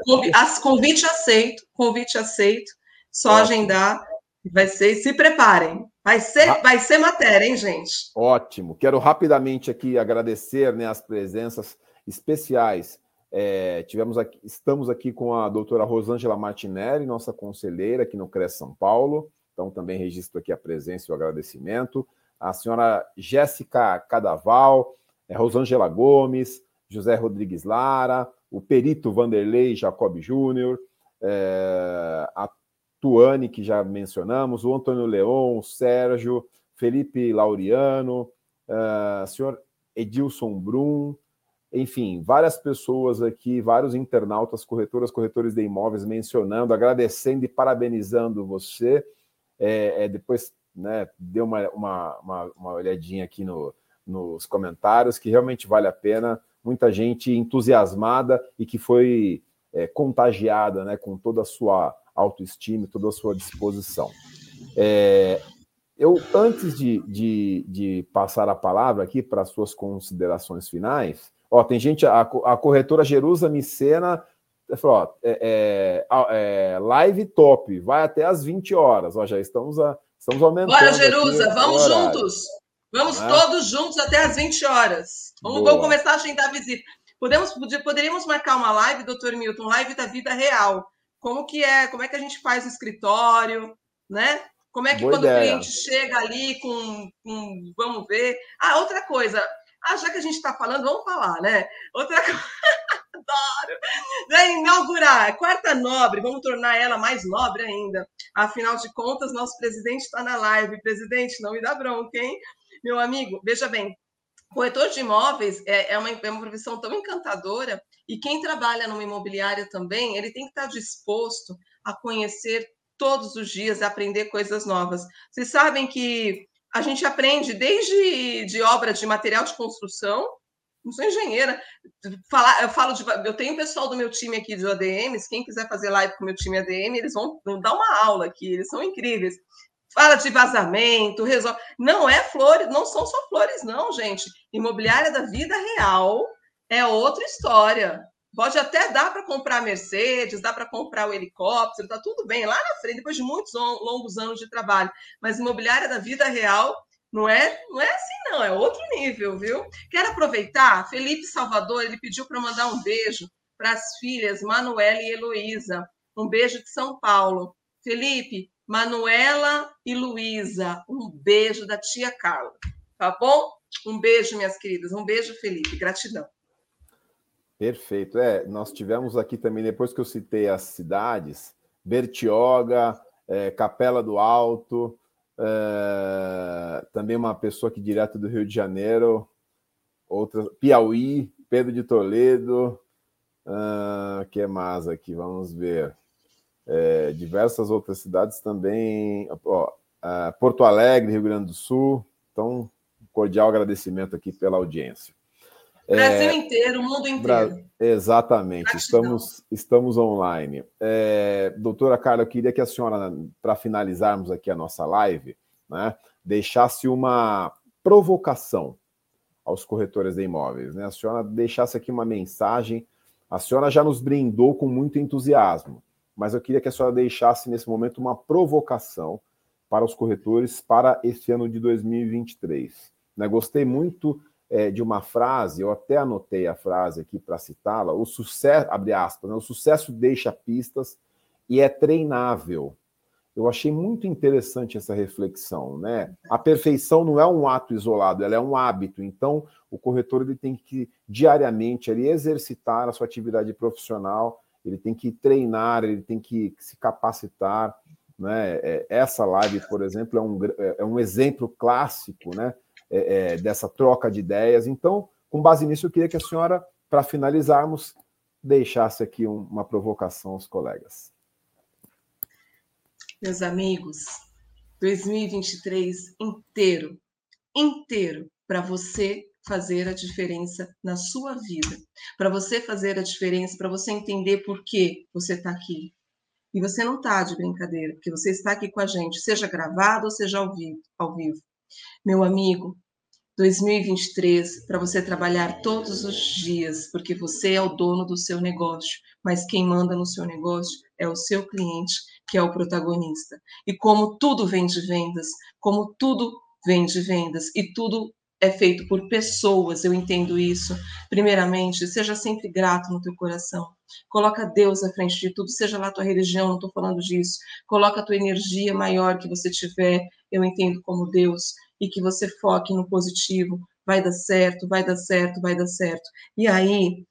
Convite aceito, convite aceito. Só Ótimo. agendar. Vai ser, se preparem. Vai ser, vai ser matéria, hein, gente? Ótimo. Quero rapidamente aqui agradecer né, as presenças especiais. É, tivemos aqui, estamos aqui com a doutora Rosângela Martinelli, nossa conselheira aqui no CRES São Paulo. Então, também registro aqui a presença e o agradecimento. A senhora Jéssica Cadaval, é, Rosângela Gomes, José Rodrigues Lara, o perito Vanderlei Jacob Júnior, é, a Tuane, que já mencionamos, o Antônio Leon, o Sérgio, Felipe Laureano, uh, senhor Edilson Brum, enfim, várias pessoas aqui, vários internautas, corretoras, corretores de imóveis mencionando, agradecendo e parabenizando você. É, é, depois, né, deu uma, uma, uma, uma olhadinha aqui no, nos comentários, que realmente vale a pena. Muita gente entusiasmada e que foi é, contagiada né, com toda a sua autoestima, toda a sua disposição. É, eu, antes de, de, de, passar a palavra aqui para as suas considerações finais, ó, tem gente, a, a corretora Jerusa Micena falou, ó, é, é, é, live top, vai até às 20 horas, ó, já estamos, a, estamos aumentando. Bora, Jerusa, vamos juntos! Vamos né? todos juntos até às 20 horas. Vamos, vamos, começar a agendar a visita. Podemos, poderíamos marcar uma live, doutor Milton, live da vida real. Como que é, como é que a gente faz no escritório, né? Como é que Boa quando ideia. o cliente chega ali com, com, vamos ver. Ah, outra coisa. Ah, já que a gente está falando, vamos falar, né? Outra coisa. Adoro! Né? Inaugurar, quarta nobre, vamos tornar ela mais nobre ainda. Afinal de contas, nosso presidente está na live. Presidente, não me dá bronca, hein? Meu amigo, veja bem, corretor de imóveis é, é, uma, é uma profissão tão encantadora e quem trabalha numa imobiliária também, ele tem que estar disposto a conhecer todos os dias, a aprender coisas novas. Vocês sabem que a gente aprende desde de obra de material de construção, não sou engenheira, falar, eu falo de, eu tenho pessoal do meu time aqui de ADMs, quem quiser fazer live com o meu time ADM, eles vão, vão dar uma aula aqui, eles são incríveis fala de vazamento, resolve. Não é flores, não são só flores, não, gente. Imobiliária da vida real é outra história. Pode até dar para comprar Mercedes, dá para comprar o helicóptero, tá tudo bem lá na frente, depois de muitos longos anos de trabalho. Mas imobiliária da vida real não é, não é assim, não, é outro nível, viu? Quero aproveitar, Felipe Salvador, ele pediu para mandar um beijo para as filhas Manuela e Heloísa. Um beijo de São Paulo. Felipe, Manuela e Luísa, um beijo da tia Carla, tá bom? Um beijo, minhas queridas, um beijo, Felipe, gratidão. Perfeito. É, nós tivemos aqui também, depois que eu citei as cidades, Bertioga, é, Capela do Alto, é, também uma pessoa aqui direto do Rio de Janeiro, outra, Piauí, Pedro de Toledo, uh, que mais aqui? Vamos ver é, diversas outras cidades também, ó, Porto Alegre, Rio Grande do Sul. Então, um cordial agradecimento aqui pela audiência. Brasil é, inteiro, o mundo inteiro. Bra exatamente, estamos, estamos online. É, doutora Carla, eu queria que a senhora, para finalizarmos aqui a nossa live, né, deixasse uma provocação aos corretores de imóveis. Né? A senhora deixasse aqui uma mensagem. A senhora já nos brindou com muito entusiasmo mas eu queria que a senhora deixasse nesse momento uma provocação para os corretores para esse ano de 2023. Né? Gostei muito é, de uma frase, eu até anotei a frase aqui para citá-la: o sucesso, abre aspas, né? o sucesso deixa pistas e é treinável. Eu achei muito interessante essa reflexão, né? A perfeição não é um ato isolado, ela é um hábito. Então, o corretor ele tem que diariamente ali exercitar a sua atividade profissional ele tem que treinar, ele tem que se capacitar. Né? É, essa live, por exemplo, é um, é um exemplo clássico né? É, é, dessa troca de ideias. Então, com base nisso, eu queria que a senhora, para finalizarmos, deixasse aqui uma provocação aos colegas. Meus amigos, 2023 inteiro, inteiro para você fazer a diferença na sua vida, para você fazer a diferença, para você entender por que você está aqui. E você não está de brincadeira, porque você está aqui com a gente, seja gravado ou seja ao vivo. Ao vivo. Meu amigo, 2023 para você trabalhar todos os dias, porque você é o dono do seu negócio, mas quem manda no seu negócio é o seu cliente, que é o protagonista. E como tudo vem de vendas, como tudo vem de vendas e tudo é feito por pessoas, eu entendo isso. Primeiramente, seja sempre grato no teu coração. Coloca Deus à frente de tudo, seja lá tua religião, não estou falando disso. Coloca a tua energia maior que você tiver, eu entendo como Deus, e que você foque no positivo. Vai dar certo, vai dar certo, vai dar certo. E aí,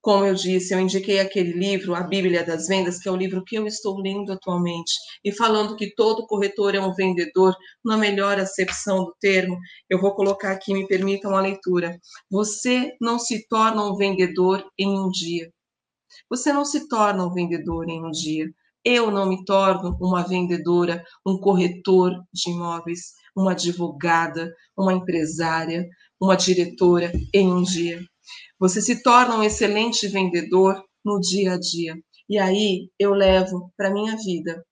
como eu disse, eu indiquei aquele livro, A Bíblia das Vendas, que é o livro que eu estou lendo atualmente, e falando que todo corretor é um vendedor, na melhor acepção do termo, eu vou colocar aqui, me permitam a leitura. Você não se torna um vendedor em um dia. Você não se torna um vendedor em um dia. Eu não me torno uma vendedora, um corretor de imóveis, uma advogada, uma empresária, uma diretora em um dia. Você se torna um excelente vendedor no dia a dia. E aí eu levo para minha vida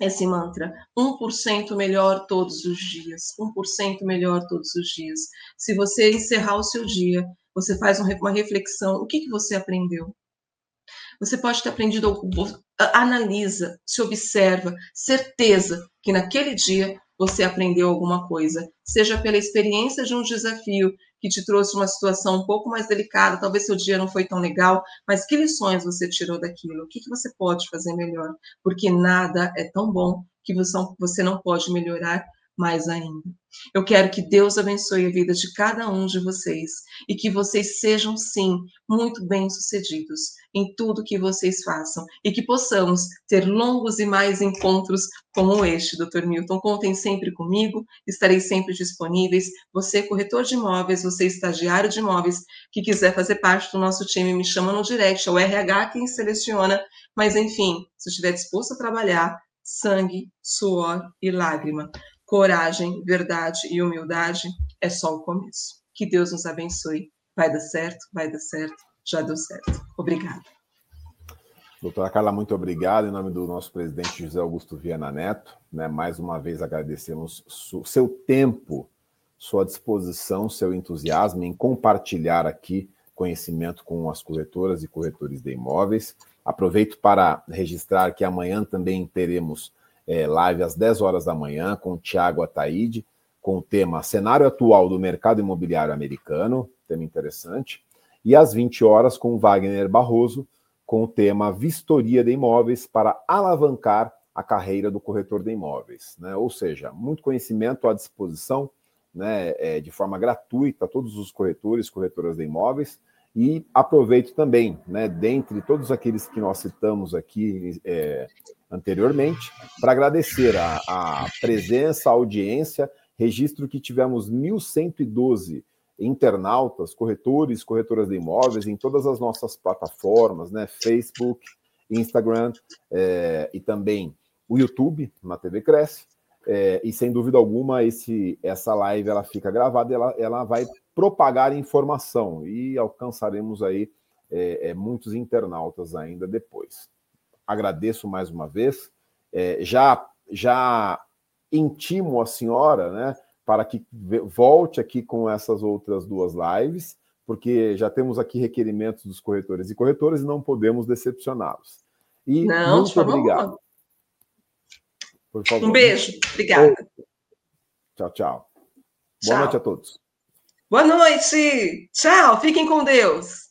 esse mantra: 1% melhor todos os dias. 1% melhor todos os dias. Se você encerrar o seu dia, você faz uma reflexão: o que, que você aprendeu? Você pode ter aprendido, analisa, se observa, certeza que naquele dia você aprendeu alguma coisa, seja pela experiência de um desafio que te trouxe uma situação um pouco mais delicada, talvez seu dia não foi tão legal, mas que lições você tirou daquilo? O que, que você pode fazer melhor? Porque nada é tão bom que você não pode melhorar mais ainda. Eu quero que Deus abençoe a vida de cada um de vocês e que vocês sejam, sim, muito bem-sucedidos em tudo que vocês façam e que possamos ter longos e mais encontros como este, Dr. Milton. Contem sempre comigo, estarei sempre disponíveis. Você, corretor de imóveis, você, estagiário de imóveis, que quiser fazer parte do nosso time, me chama no direct, é o RH quem seleciona. Mas, enfim, se estiver disposto a trabalhar, sangue, suor e lágrima coragem, verdade e humildade é só o começo. Que Deus nos abençoe. Vai dar certo, vai dar certo, já deu certo. Obrigada. Doutora Carla, muito obrigado. Em nome do nosso presidente José Augusto Viana Neto, né, mais uma vez agradecemos seu tempo, sua disposição, seu entusiasmo em compartilhar aqui conhecimento com as corretoras e corretores de imóveis. Aproveito para registrar que amanhã também teremos é, live às 10 horas da manhã com o Tiago Ataíde, com o tema Cenário Atual do Mercado Imobiliário Americano, tema interessante, e às 20 horas com Wagner Barroso, com o tema Vistoria de Imóveis para alavancar a carreira do corretor de imóveis. Né? Ou seja, muito conhecimento à disposição, né, é, de forma gratuita, todos os corretores, corretoras de imóveis, e aproveito também, né, dentre todos aqueles que nós citamos aqui é, anteriormente, para agradecer a, a, presença, a audiência, registro que tivemos 1.112 internautas, corretores, corretoras de imóveis em todas as nossas plataformas, né, Facebook, Instagram é, e também o YouTube, na TV Cresce. É, e sem dúvida alguma, esse, essa live ela fica gravada, ela, ela vai propagar informação e alcançaremos aí é, muitos internautas ainda depois. Agradeço mais uma vez, é, já já intimo a senhora, né, para que volte aqui com essas outras duas lives, porque já temos aqui requerimentos dos corretores e corretores e não podemos decepcioná-los. E não, muito obrigado. Um beijo, obrigada. Tchau, tchau. Boa tchau. noite a todos. Boa noite. Tchau. Fiquem com Deus.